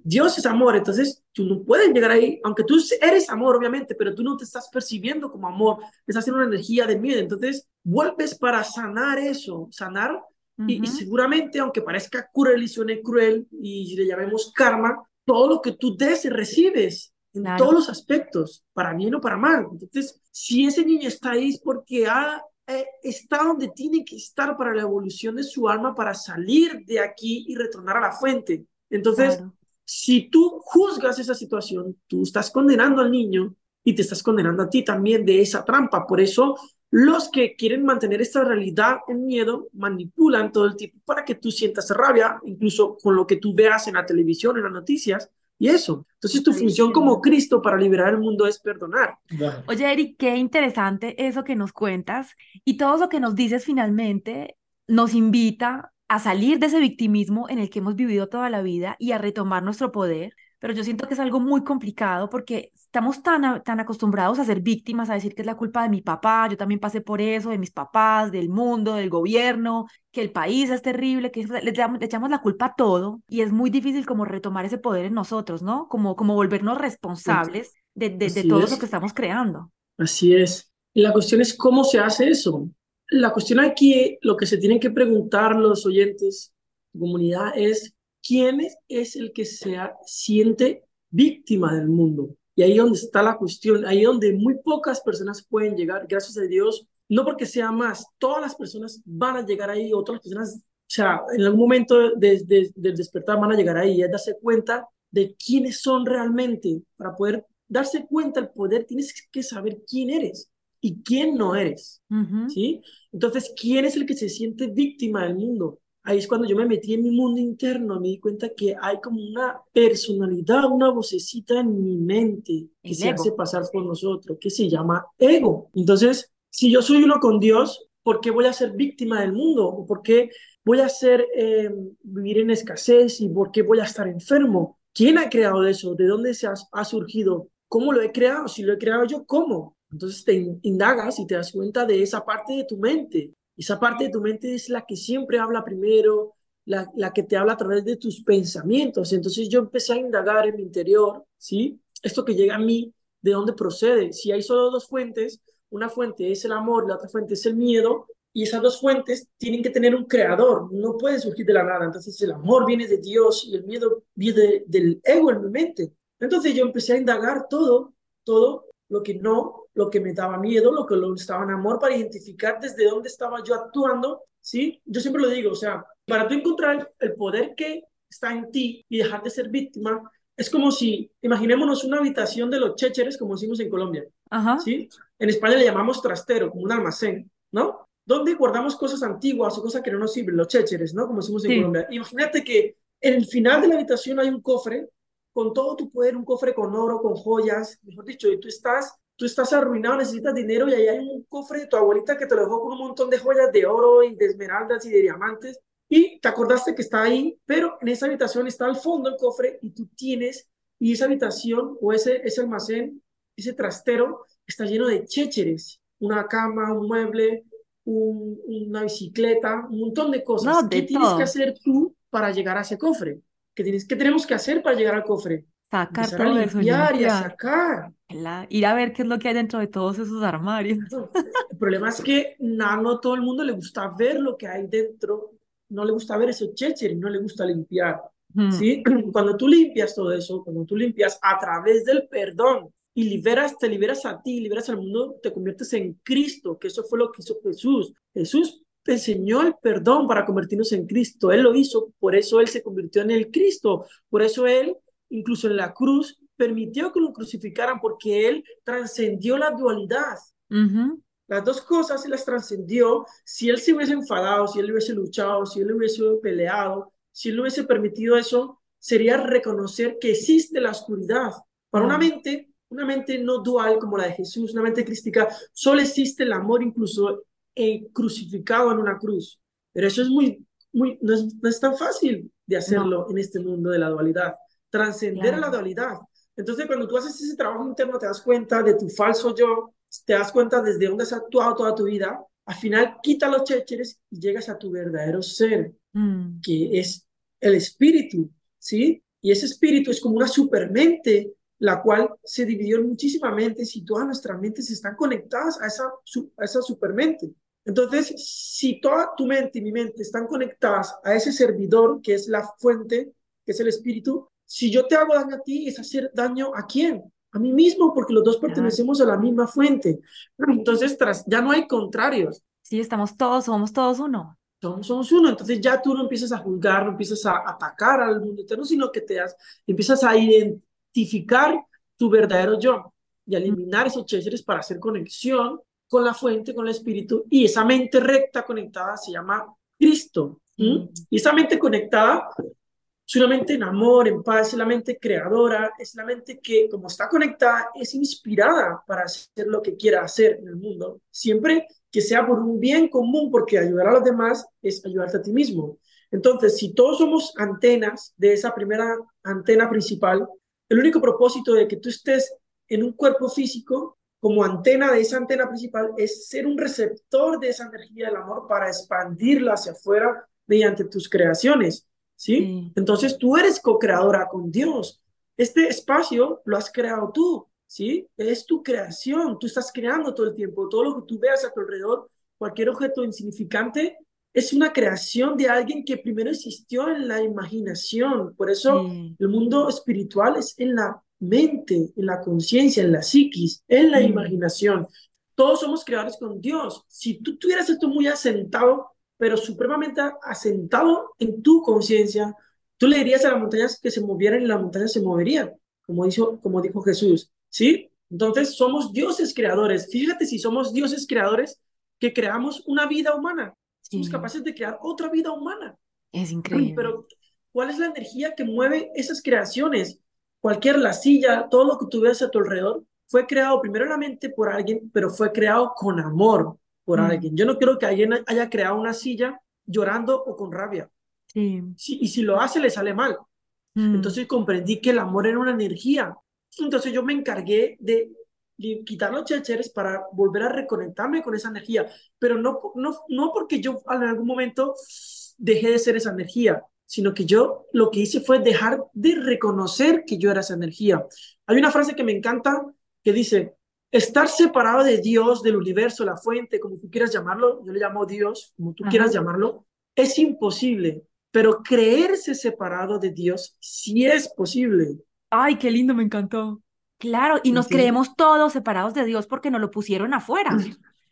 Dios es amor, entonces tú no puedes llegar ahí, aunque tú eres amor, obviamente, pero tú no te estás percibiendo como amor, estás haciendo una energía de miedo, entonces vuelves para sanar eso, sanar y, seguramente, aunque parezca cruel y suene cruel y le llamemos karma, todo lo que tú des recibes en todos los aspectos, para bien o para mal. Entonces, si ese niño está ahí es porque ha, eh, está donde tiene que estar para la evolución de su alma, para salir de aquí y retornar a la fuente. Entonces, si tú juzgas esa situación, tú estás condenando al niño y te estás condenando a ti también de esa trampa. Por eso los que quieren mantener esta realidad en miedo manipulan todo el tiempo para que tú sientas rabia, incluso con lo que tú veas en la televisión, en las noticias, y eso. Entonces tu función como Cristo para liberar el mundo es perdonar. Oye, Eric, qué interesante eso que nos cuentas y todo lo que nos dices finalmente nos invita a salir de ese victimismo en el que hemos vivido toda la vida y a retomar nuestro poder pero yo siento que es algo muy complicado porque estamos tan, tan acostumbrados a ser víctimas, a decir que es la culpa de mi papá, yo también pasé por eso, de mis papás, del mundo, del gobierno, que el país es terrible, que le, echamos la culpa a todo y es muy difícil como retomar ese poder en nosotros, ¿no? Como, como volvernos responsables de, de, de todo lo que estamos creando. Así es. Y la cuestión es cómo se hace eso. La cuestión aquí, lo que se tienen que preguntar los oyentes, comunidad, es quién es el que se siente víctima del mundo. Y ahí donde está la cuestión, ahí donde muy pocas personas pueden llegar, gracias a Dios, no porque sea más, todas las personas van a llegar ahí, otras personas, o sea, en algún momento del despertar van a llegar ahí, y es darse cuenta de quiénes son realmente. Para poder darse cuenta del poder, tienes que saber quién eres y quién no eres, ¿sí? Entonces, ¿quién es el que se siente víctima del mundo? ahí es cuando yo me metí en mi mundo interno, me di cuenta que hay como una personalidad, una vocecita en mi mente que se hace pasar por nosotros, que se llama ego. Entonces, si yo soy uno con Dios, ¿por qué voy a ser víctima del mundo? ¿Por qué voy a ser, eh, vivir en escasez y por qué voy a estar enfermo? ¿Quién ha creado eso? ¿De dónde se ha, surgido? ¿Cómo lo he creado? Si lo he creado yo, ¿cómo? Entonces te indagas y te das cuenta de esa parte de tu mente. Esa parte de tu mente es la que siempre habla primero, la, la, que te habla a través de tus pensamientos. Entonces yo empecé a indagar en mi interior, ¿sí? Esto que llega a mí, ¿de dónde procede? Si hay solo dos fuentes, una fuente es el amor, la otra fuente es el miedo, y esas dos fuentes tienen que tener un creador, no pueden surgir de la nada. Entonces el amor viene de Dios y el miedo viene del ego en mi mente. Entonces yo empecé a indagar todo, todo lo que no, lo que me daba miedo, lo que lo estaba en amor, para identificar desde dónde estaba yo actuando, ¿sí? Yo siempre lo digo, o sea, para tú encontrar el poder que está en ti y dejar de ser víctima, es como si, imaginémonos una habitación de los chécheres, como decimos en Colombia, ¿sí? En España le llamamos trastero, como un almacén, ¿no? Donde guardamos cosas antiguas o cosas que no nos sirven, los chécheres, ¿no? Como decimos en Colombia. Imagínate que En el final de la habitación hay un cofre con todo tu poder, un cofre con oro, con joyas, mejor dicho, y tú estás, tú estás arruinado, necesitas dinero y ahí hay un cofre de tu abuelita que te lo dejó con un montón de joyas de oro y de esmeraldas y de diamantes y te acordaste que está ahí, pero en esa habitación está al fondo el cofre y tú tienes, y esa habitación o ese, ese almacén, ese trastero está lleno de chécheres, una cama, un mueble, una bicicleta, un montón de cosas. ¿Qué tienes que hacer tú para llegar a ese cofre? ¿Qué, tienes, ¿Qué tenemos que hacer para llegar al cofre? Sacar todo a limpiar y a sacar. ir a ver qué es lo que hay dentro de todos esos armarios. El problema es que no, no todo el mundo le gusta ver lo que hay dentro no le gusta ver esos y no le gusta limpiar. ¿sí? Cuando tú limpias todo eso, cuando tú limpias a través del perdón y liberas, te liberas a ti, liberas al mundo, te conviertes en Cristo, que eso fue lo que hizo Jesús. Jesús te enseñó el perdón para convertirnos en Cristo. Él lo hizo, por eso Él se convirtió en el Cristo. Por eso Él, incluso en la cruz, permitió que lo crucificaran porque Él trascendió la dualidad. Las dos cosas se las trascendió. Si él se hubiese enfadado, si él hubiese luchado, si él hubiese peleado, si él hubiese permitido eso, sería reconocer que existe la oscuridad. Para una mm. mente, una mente no dual como la de Jesús, una mente crística, solo existe el amor incluso crucificado en una cruz. Pero eso es muy, muy, no es, tan fácil de hacerlo en este mundo de la dualidad. Trascender la dualidad. Entonces, cuando tú haces ese trabajo interno, te das cuenta de tu falso yo, te das cuenta desde dónde has actuado toda tu vida, al final quita los chécheres y llegas a tu verdadero ser, mm. que es el espíritu, ¿sí? Y ese espíritu es como una supermente, la cual se dividió en muchísimas mentes y todas nuestras mentes están conectadas a esa, a esa supermente. Entonces, si toda tu mente y mi mente están conectadas a ese servidor que es la fuente, que es el espíritu, si yo te hago daño a ti, es hacer daño a quién? a mí mismo, porque los dos pertenecemos a la misma fuente. Entonces, tras, ya no hay contrarios. Sí, estamos todos, somos todos uno. Somos, somos uno, entonces ya tú no empiezas a juzgar, no empiezas a atacar al mundo eterno, sino que te das, empiezas a identificar tu verdadero yo y a eliminar esos chéceres para hacer conexión con la fuente, con el espíritu, y esa mente recta conectada se llama Cristo. Y esa mente conectada es una mente en amor, en paz, es la mente creadora, es la mente que, como está conectada, es inspirada para hacer lo que quiera hacer en el mundo, siempre que sea por un bien común, porque ayudar a los demás es ayudarte a ti mismo. Entonces, si todos somos antenas de esa primera antena principal, el único propósito de que tú estés en un cuerpo físico como antena de esa antena principal es ser un receptor de esa energía del amor para expandirla hacia afuera mediante tus creaciones. ¿Sí? Entonces tú eres co-creadora con Dios. Este espacio lo has creado tú, ¿sí? Es tu creación, tú estás creando todo el tiempo. Todo lo que tú veas a tu alrededor, cualquier objeto insignificante, es una creación de alguien que primero existió en la imaginación. Por eso el mundo espiritual es en la mente, en la conciencia, en la psiquis, en la imaginación. Todos somos creadores con Dios. Si tú tuvieras esto muy asentado pero supremamente asentado en tu conciencia, tú le dirías a las montañas que se movieran y las montañas se moverían, como dijo, como dijo Jesús, ¿sí? Entonces somos dioses creadores. Fíjate si somos dioses creadores que creamos una vida humana. Somos capaces de crear otra vida humana. Es increíble. Pero ¿cuál es la energía que mueve esas creaciones? Cualquier la silla, todo lo que tú ves a tu alrededor, fue creado primero en la mente por alguien, pero fue creado con amor, por mm. alguien. Yo no quiero que alguien haya creado una silla llorando o con rabia. Sí. y si lo hace, le sale mal. Mm. Entonces comprendí que el amor era una energía. Entonces yo me encargué de quitar los checheres para volver a reconectarme con esa energía, pero no, no, no porque yo en algún momento dejé de ser esa energía, sino que yo lo que hice fue dejar de reconocer que yo era esa energía. Hay una frase que me encanta que dice, estar separado de Dios, del universo, la fuente, como tú quieras llamarlo, yo le llamo Dios, como tú quieras llamarlo, es imposible, pero creerse separado de Dios sí es posible. Ay, qué lindo, me encantó. Claro, y nos creemos todos separados de Dios porque nos lo pusieron afuera.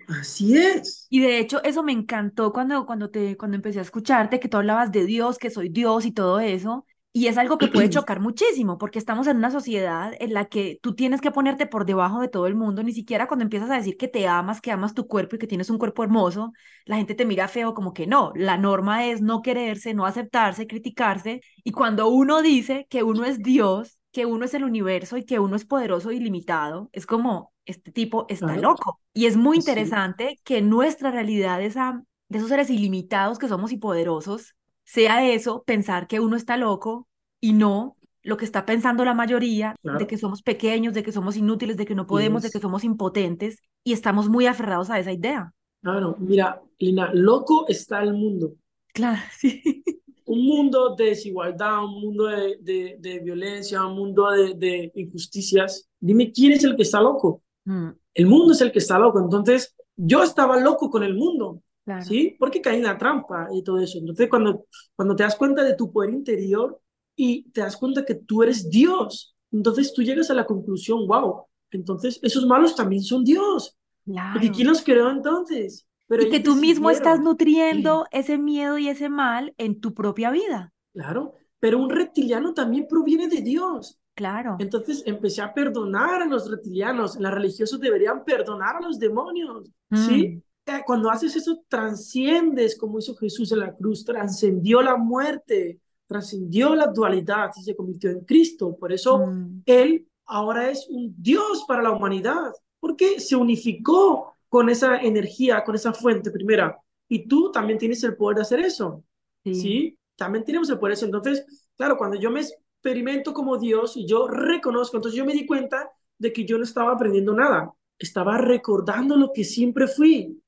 Así es. Y de hecho, eso me encantó cuando, cuando, te, cuando empecé a escucharte, que tú hablabas de Dios, que soy Dios y todo eso. Y es algo que puede chocar muchísimo porque estamos en una sociedad en la que tú tienes que ponerte por debajo de todo el mundo, ni siquiera cuando empiezas a decir que te amas, que amas tu cuerpo y que tienes un cuerpo hermoso, la gente te mira feo como que no, la norma es no quererse, no aceptarse, criticarse. Y cuando uno dice que uno es Dios, que uno es el universo y que uno es poderoso y limitado, es como, este tipo está loco. Y es muy interesante que nuestra realidad esa, de esos seres ilimitados que somos y poderosos, sea eso, pensar que uno está loco y no lo que está pensando la mayoría, de que somos pequeños, de que somos inútiles, de que no podemos, de que somos impotentes, y estamos muy aferrados a esa idea. Claro, mira, Lina, loco está el mundo. Claro, sí. Un mundo de desigualdad, un mundo de, de, violencia, un mundo de, de, injusticias. Dime quién es el que está loco. Mm. El mundo es el que está loco. Entonces, yo estaba loco con el mundo. ¿Sí? Porque caí en la trampa y todo eso. Entonces, cuando, cuando te das cuenta de tu poder interior y te das cuenta que tú eres Dios, entonces tú llegas a la conclusión, wow, entonces esos malos también son Dios. Claro. Porque ¿quién los creó entonces? Pero y que tú mismo estás nutriendo ese miedo y ese mal en tu propia vida. Claro, pero un reptiliano también proviene de Dios. Claro. Entonces empecé a perdonar a los reptilianos. Los religiosos deberían perdonar a los demonios, ¿sí? Mm cuando haces eso, trasciendes como hizo Jesús en la cruz, trascendió la muerte, trascendió la dualidad y se convirtió en Cristo. Por eso mm. Él ahora es un Dios para la humanidad, porque se unificó con esa energía, con esa fuente primera. Y tú también tienes el poder de hacer eso. Sí. También tenemos el poder de eso. Entonces, claro, cuando yo me experimento como Dios y yo reconozco, entonces yo me di cuenta de que yo no estaba aprendiendo nada, estaba recordando lo que siempre fui.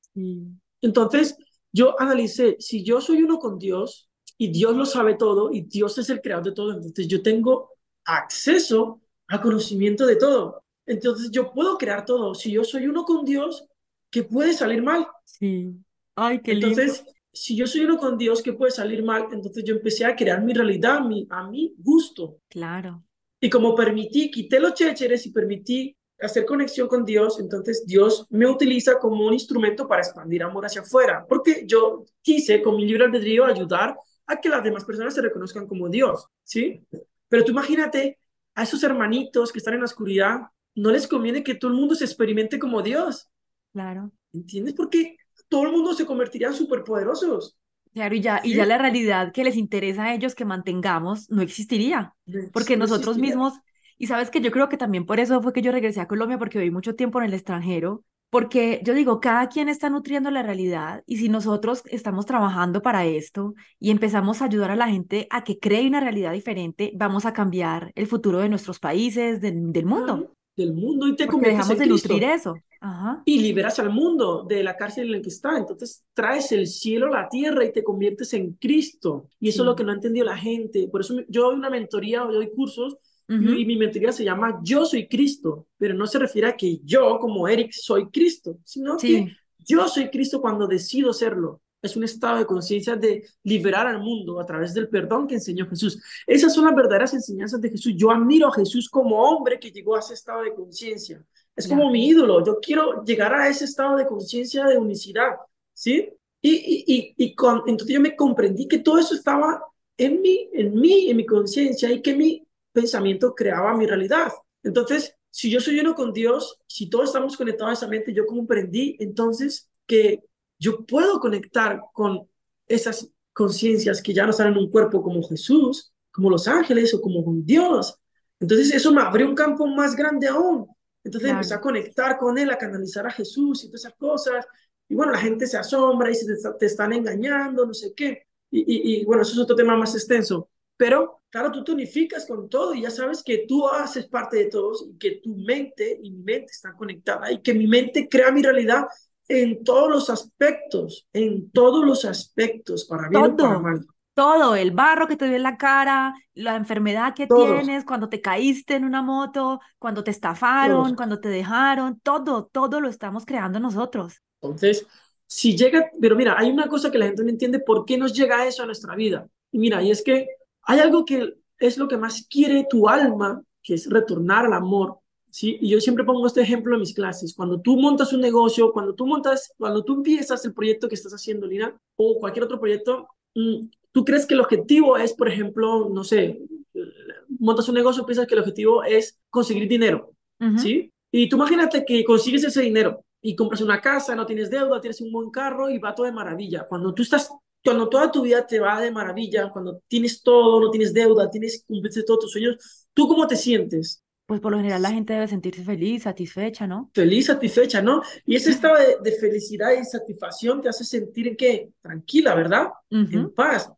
Entonces, yo analicé, si yo soy uno con Dios y Dios lo sabe todo y Dios es el creador de todo, entonces yo tengo acceso a conocimiento de todo. Entonces yo puedo crear todo. Si yo soy uno con Dios, ¿qué puede salir mal? Sí. Ay, qué Entonces, si yo soy uno con Dios, ¿qué puede salir mal? Entonces yo empecé a crear mi realidad mi, a mi gusto. Claro. Y como permití, quité los chécheres y permití hacer conexión con Dios, entonces Dios me utiliza como un instrumento para expandir amor hacia afuera, porque yo quise con mi libre albedrío ayudar a que las demás personas se reconozcan como Dios, ¿sí? Pero tú imagínate a esos hermanitos que están en la oscuridad, no les conviene que todo el mundo se experimente como Dios. Claro. ¿Entiendes? Porque todo el mundo se convertiría en superpoderosos. Claro, y ya, y ya la realidad que les interesa a ellos que mantengamos no existiría, porque nosotros mismos y sabes que yo creo que también por eso fue que yo regresé a Colombia, porque viví mucho tiempo en el extranjero, porque yo digo, cada quien está nutriendo la realidad y si nosotros estamos trabajando para esto y empezamos a ayudar a la gente a que cree una realidad diferente, vamos a cambiar el futuro de nuestros países, del mundo. del mundo y te dejamos de nutrir eso. Ajá. Y liberas al mundo de la cárcel en la que está. Entonces traes el cielo a la tierra y te conviertes en Cristo. Y eso es lo que no ha entendido la gente. Por eso yo doy una mentoría, doy cursos y mi mentoría se llama Yo soy Cristo, pero no se refiere a que yo, como Eric, soy Cristo, sino que yo soy Cristo cuando decido serlo. Es un estado de conciencia de liberar al mundo a través del perdón que enseñó Jesús. Esas son las verdaderas enseñanzas de Jesús. Yo admiro a Jesús como hombre que llegó a ese estado de conciencia. Es como mi ídolo. Yo quiero llegar a ese estado de conciencia de unicidad, ¿sí? Y, y, y, y con, entonces yo me comprendí que todo eso estaba en mí, en mí, en mi conciencia, y que mi pensamiento creaba mi realidad. Entonces, si yo soy uno con Dios, si todos estamos conectados a esa mente, yo comprendí entonces que yo puedo conectar con esas conciencias que ya no están en un cuerpo como Jesús, como los ángeles o como con Dios. Entonces eso me abrió un campo más grande aún. Entonces empecé a conectar con él, a canalizar a Jesús y todas esas cosas. Y bueno, la gente se asombra y se te, están engañando, no sé qué. y, bueno, eso es otro tema más extenso. Pero, claro, tú te unificas con todo y ya sabes que tú haces parte de todos y que tu mente y mi mente están conectadas y que mi mente crea mi realidad en todos los aspectos, en todos los aspectos, para bien todo, para mal. Todo, el barro que te dio en la cara, la enfermedad que tienes, cuando te caíste en una moto, cuando te estafaron, cuando te dejaron, todo, todo lo estamos creando nosotros. Entonces, si llega, pero mira, hay una cosa que la gente no entiende, ¿por qué nos llega eso a nuestra vida? Y mira, y es que hay algo que es lo que más quiere tu alma, que es retornar al amor. ¿sí? Y yo siempre pongo este ejemplo en mis clases. Cuando tú montas un negocio, cuando tú montas, cuando tú empiezas el proyecto que estás haciendo, Lina, o cualquier otro proyecto, mm, tú crees que el objetivo es, por ejemplo, no sé, montas un negocio, piensas que el objetivo es conseguir dinero, ¿sí? Y tú imagínate que consigues ese dinero y compras una casa, no tienes deuda, tienes un buen carro y va todo de maravilla. Cuando tú estás, cuando toda tu vida te va de maravilla, cuando tienes todo, no tienes deuda, tienes cumplirse todos tus sueños, ¿tú cómo te sientes? Pues por lo general la gente debe sentirse feliz, satisfecha, ¿no? Feliz, satisfecha, ¿no? Y ese estado de, felicidad y satisfacción te hace sentir en qué? Tranquila, ¿verdad? En paz.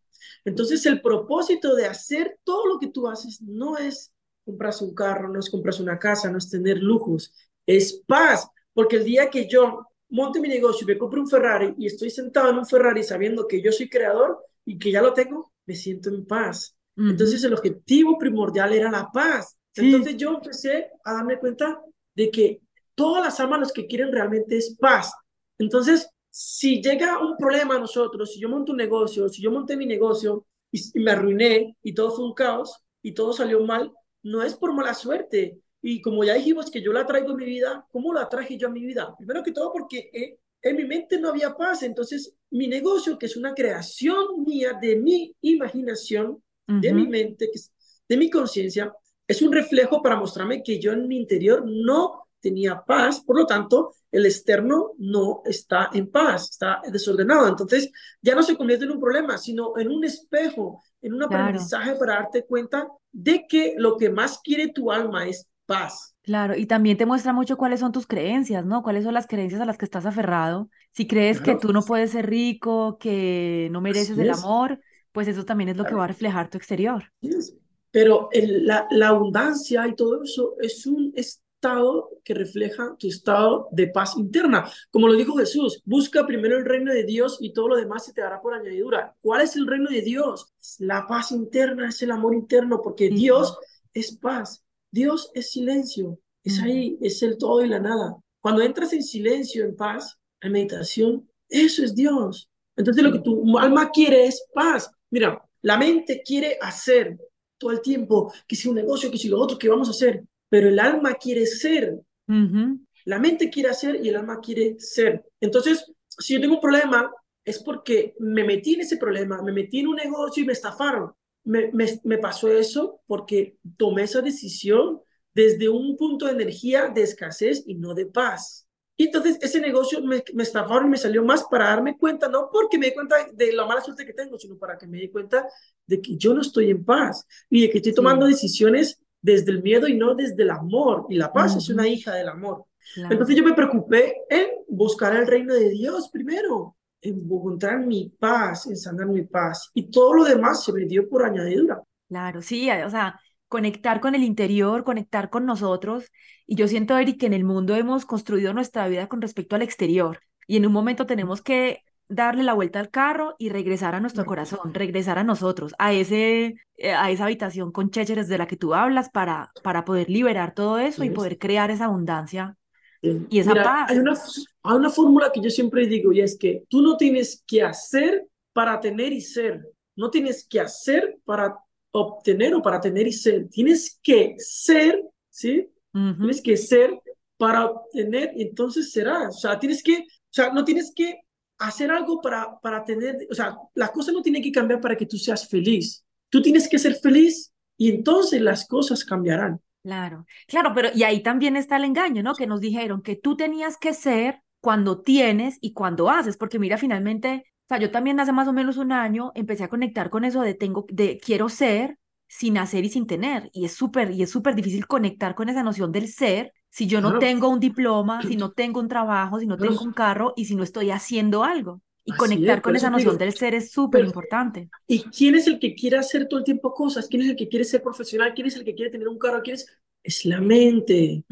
Entonces el propósito de hacer todo lo que tú haces no es comprarse un carro, no es comprarse una casa, no es tener lujos, es paz. Porque el día que yo monte mi negocio y me compre un Ferrari y estoy sentado en un Ferrari sabiendo que yo soy creador y que ya lo tengo, me siento en paz. Entonces el objetivo primordial era la paz. Entonces yo empecé a darme cuenta de que todas las almas lo que quieren realmente es paz. Entonces, si llega un problema a nosotros, si yo monto un negocio, si yo monté mi negocio y, y me arruiné y todo fue un caos y todo salió mal, no es por mala suerte, y como ya dijimos que yo la traigo en mi vida, ¿cómo la traje yo a mi vida? Primero que todo porque eh, en mi mente no había paz. Entonces, mi negocio, que es una creación mía de mi imaginación, de mi mente, de mi conciencia, es un reflejo para mostrarme que yo en mi interior no tenía paz, por lo tanto, el externo no está en paz, está desordenado. Entonces, ya no se convierte en un problema, sino en un espejo, en un aprendizaje para darte cuenta de que lo que más quiere tu alma es paz. Claro, y también te muestra mucho cuáles son tus creencias, ¿no? ¿Cuáles son las creencias a las que estás aferrado? Si crees que tú no puedes ser rico, que no mereces el amor, pues eso también es lo que va a reflejar tu exterior. Pero la, la, abundancia y todo eso es un estado que refleja tu estado de paz interna. Como lo dijo Jesús, busca primero el reino de Dios y todo lo demás se te dará por añadidura. ¿Cuál es el reino de Dios? La paz interna, es el amor interno, porque Dios es paz. Dios es silencio, es ahí, es el todo y la nada. Cuando entras en silencio, en paz, en meditación, eso es Dios. Entonces lo que tu alma quiere es paz. Mira, la mente quiere hacer todo el tiempo, que si un negocio, que si lo otro, que vamos a hacer, pero el alma quiere ser. La mente quiere hacer y el alma quiere ser. Entonces, si yo tengo un problema, es porque me metí en ese problema, me metí en un negocio y me estafaron me, me, pasó eso porque tomé esa decisión desde un punto de energía de escasez y no de paz. Y entonces ese negocio me, me estafaron y me salió más para darme cuenta, no porque me di cuenta de la mala suerte que tengo, sino para que me di cuenta de que yo no estoy en paz y de que estoy tomando decisiones desde el miedo y no desde el amor. Y la paz es una hija del amor. Entonces yo me preocupé en buscar el reino de Dios primero encontrar mi paz, en sanar mi paz. Y todo lo demás se me dio por añadidura. Claro, sí, o sea, conectar con el interior, conectar con nosotros. Y yo siento, Eric, que en el mundo hemos construido nuestra vida con respecto al exterior. Y en un momento tenemos que darle la vuelta al carro y regresar a nuestro corazón, regresar a nosotros, a, ese, eh, a esa habitación con chécheres de la que tú hablas para, para poder liberar todo eso y poder crear esa abundancia y esa paz. Hay una, hay una fórmula que yo siempre digo y es que tú no tienes que hacer para tener y ser. No tienes que hacer para obtener o para tener y ser. Tienes que ser, ¿sí? Tienes que ser para obtener y entonces será. O sea, tienes que, o sea, no tienes que hacer algo para, para tener, o sea, las cosas no tienen que cambiar para que tú seas feliz. Tú tienes que ser feliz y entonces las cosas cambiarán. Claro, claro, pero y ahí también está el engaño, ¿no? Que nos dijeron que tú tenías que ser cuando tienes y cuando haces, porque mira, finalmente, o sea, yo también hace más o menos un año empecé a conectar con eso de tengo, de quiero ser sin hacer y sin tener, y es súper, y es súper difícil conectar con esa noción del ser si yo no tengo un diploma, si no tengo un trabajo, si no tengo un carro y si no estoy haciendo algo. Y conectar con esa noción del ser es súper importante. ¿Y quién es el que quiere hacer todo el tiempo cosas? ¿Quién es el que quiere ser profesional? ¿Quién es el que quiere tener un carro? ¿Quién es? Es la mente,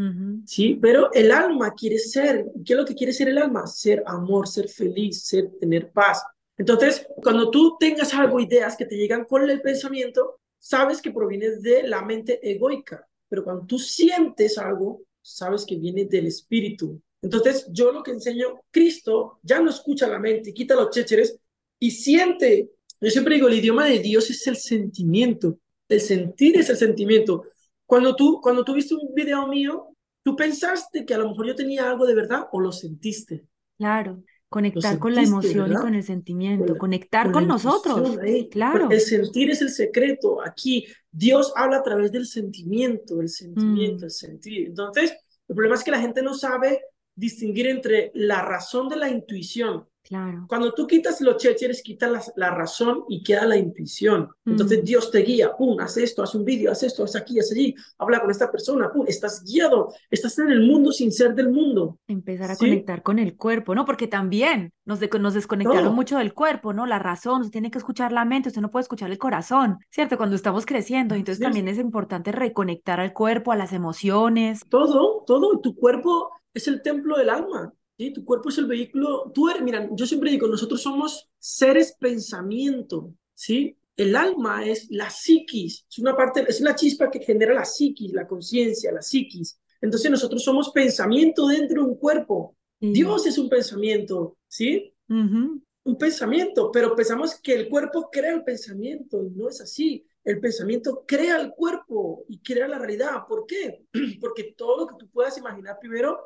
¿sí? Pero el alma quiere ser. ¿Qué es lo que quiere ser el alma? Ser amor, ser feliz, ser, tener paz. Entonces, cuando tú tengas algo, ideas que te llegan con el pensamiento, sabes que proviene de la mente egoica. Pero cuando tú sientes algo, sabes que viene del espíritu, entonces, yo lo que enseño, Cristo ya no escucha la mente, quita los chécheres y siente. Yo siempre digo, el idioma de Dios es el sentimiento. El sentir es el sentimiento. Cuando tú, cuando tú viste un video mío, tú pensaste que a lo mejor yo tenía algo de verdad o lo sentiste. Claro. Conectar con la emoción y con el sentimiento, conectar con, nosotros. Claro. El sentir es el secreto. Aquí Dios habla a través del sentimiento, el sentimiento, mm. el sentir. Entonces, el problema es que la gente no sabe distinguir entre la razón de la intuición. Claro. Cuando tú quitas los chécheres, quitas la, razón y queda la intuición. Entonces mm. Dios te guía, pum, haz esto, haz un vídeo, haz esto, haz aquí, haz allí, habla con esta persona, pum, estás guiado, estás en el mundo sin ser del mundo. Empezar a conectar con el cuerpo, ¿no? Porque también nos, nos desconectaron mucho del cuerpo, ¿no? La razón, usted tiene que escuchar la mente, usted no puede escuchar el corazón, ¿cierto? Cuando estamos creciendo, entonces también es importante reconectar al cuerpo, a las emociones. Todo, todo, tu cuerpo es el templo del alma. ¿sí? Tu cuerpo es el vehículo. Tú eres, mira, yo siempre digo, nosotros somos seres pensamiento, ¿sí? El alma es la psiquis, es una parte, es una chispa que genera la psiquis, la conciencia, la psiquis. Entonces nosotros somos pensamiento dentro de un cuerpo. Dios es un pensamiento, ¿sí? Un pensamiento, pero pensamos que el cuerpo crea el pensamiento y no es así. El pensamiento crea el cuerpo y crea la realidad. ¿Por qué? Porque todo lo que tú puedas imaginar primero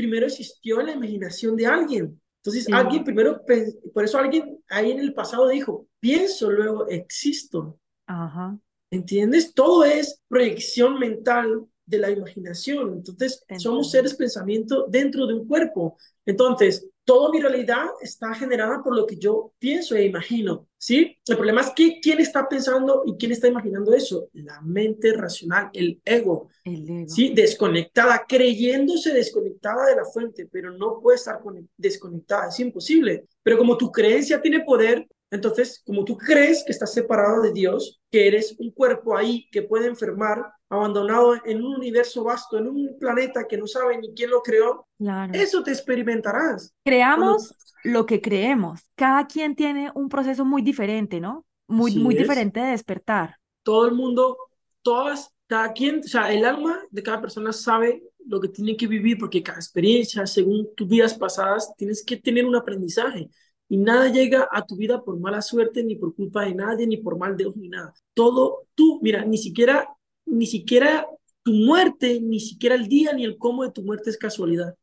primero existió en la imaginación de alguien. Entonces, alguien primero, por eso alguien ahí en el pasado dijo, pienso, luego existo. Ajá. ¿Entiendes? Todo es proyección mental de la imaginación. Entonces, somos seres pensamiento dentro de un cuerpo. Entonces, toda mi realidad está generada por lo que yo pienso e imagino, ¿sí? El problema es que quién está pensando y quién está imaginando eso. La mente racional, el ego, ¿sí? Desconectada, creyéndose desconectada de la fuente, pero no puede estar desconectada, es imposible. Pero como tu creencia tiene poder, entonces, como tú crees que estás separado de Dios, que eres un cuerpo ahí que puede enfermar, abandonado en un universo vasto, en un planeta que no sabe ni quién lo creó, eso te experimentarás. Creamos lo que creemos. Cada quien tiene un proceso muy diferente, ¿no? Muy, muy diferente de despertar. Todo el mundo, todas, cada quien, o sea, el alma de cada persona sabe lo que tiene que vivir porque cada experiencia, según tus vidas pasadas, tienes que tener un aprendizaje. Y nada llega a tu vida por mala suerte, ni por culpa de nadie, ni por mal de ojo, ni nada. Todo tú, mira, ni siquiera ni siquiera tu muerte, ni siquiera el día ni el cómo de tu muerte es casualidad.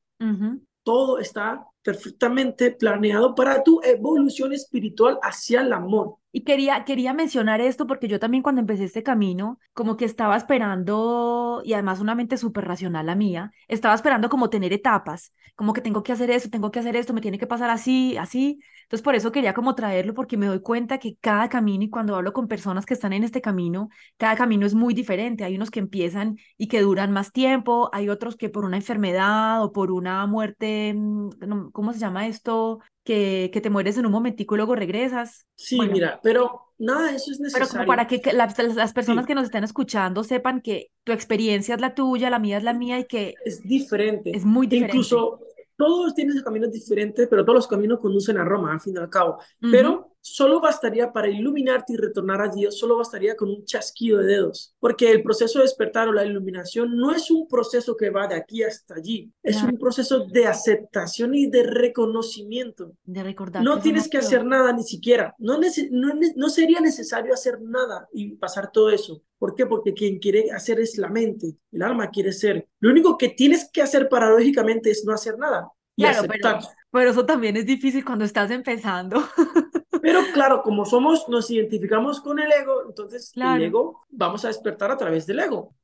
Todo está perfectamente planeado para tu evolución espiritual hacia el amor. Y quería, quería mencionar esto porque yo también cuando empecé este camino, como que estaba esperando, y además una mente súper racional la mía, estaba esperando como tener etapas, como que tengo que hacer esto, tengo que hacer esto, me tiene que pasar así, así. Entonces por eso quería como traerlo porque me doy cuenta que cada camino y cuando hablo con personas que están en este camino, cada camino es muy diferente. Hay unos que empiezan y que duran más tiempo, hay otros que por una enfermedad o por una muerte, mm, ¿cómo se llama esto? Que, que te mueres en un momentico y luego regresas. Sí, mira, pero nada, eso es necesario. Pero como para que, las personas que nos están escuchando sepan que tu experiencia es la tuya, la mía es la mía y que... Es diferente. Es muy diferente. Incluso todos tienen caminos diferentes, pero todos los caminos conducen a Roma, al fin y al cabo. Pero solo bastaría para iluminarte y retornar a Dios, solo bastaría con un chasquido de dedos, porque el proceso de despertar o la iluminación no es un proceso que va de aquí hasta allí, es un proceso de aceptación y de reconocimiento. De recordar. No tienes que hacer nada ni siquiera, no, no, no sería necesario hacer nada y pasar todo eso. ¿Por qué? Porque quien quiere hacer es la mente, el alma quiere ser. Lo único que tienes que hacer paradójicamente es no hacer nada. Y aceptar. pero eso también es difícil cuando estás empezando. Pero claro, como somos, nos identificamos con el ego, entonces el ego vamos a despertar a través del ego.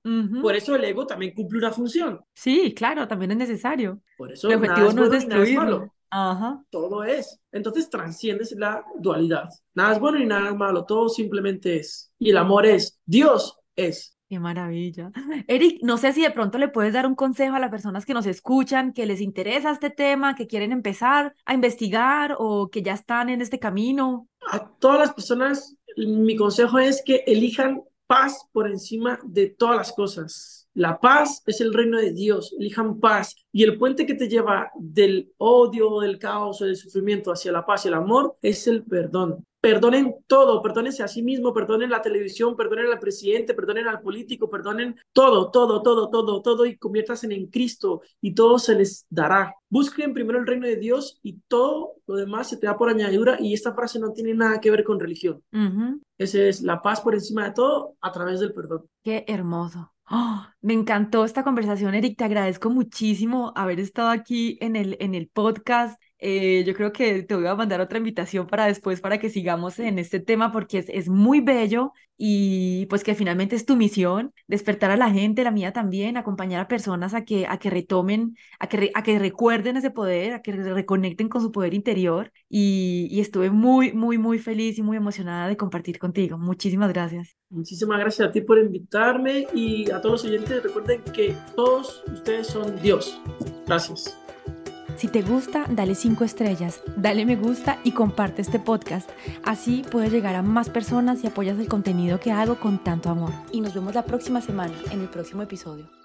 Por eso el ego también cumple una función. Sí, claro, también es necesario. Por eso el objetivo no es destruirlo. Ajá. Todo es. Entonces trasciendes la dualidad. Nada es bueno y nada es malo, todo simplemente es. Y el amor es, Dios es. Qué maravilla. Eric, no sé si de pronto le puedes dar un consejo a las personas que nos escuchan, que les interesa este tema, que quieren empezar a investigar o que ya están en este camino. A todas las personas, mi consejo es que elijan paz por encima de todas las cosas. La paz es el reino de Dios, elijan paz. Y el puente que te lleva del odio, del caos del sufrimiento hacia la paz y el amor es el perdón perdonen todo, perdónense a sí mismo, perdonen la televisión, perdonen al presidente, perdonen al político, perdonen todo, todo, todo, todo, todo y conviértanse en Cristo y todo se les dará. Busquen primero el reino de Dios y todo lo demás se te da por añadidura y esta frase no tiene nada que ver con religión. Esa es la paz por encima de todo a través del perdón. Qué hermoso. ¡Oh! me encantó esta conversación, Eric. Te agradezco muchísimo haber estado aquí en el, en el podcast Eh, yo creo que te voy a mandar otra invitación para después, para que sigamos en este tema, porque es, es muy bello y pues que finalmente es tu misión, despertar a la gente, la mía también, acompañar a personas a que, a que retomen, a que, a que recuerden ese poder, a que reconecten con su poder interior y, y estuve muy, muy, muy feliz y muy emocionada de compartir contigo. Muchísimas gracias. Muchísimas gracias a ti por invitarme y a todos los oyentes recuerden que todos ustedes son Dios. Gracias. Si te gusta, dale 5 estrellas, dale me gusta y comparte este podcast. Así puedes llegar a más personas y apoyas el contenido que hago con tanto amor. Y nos vemos la próxima semana en el próximo episodio.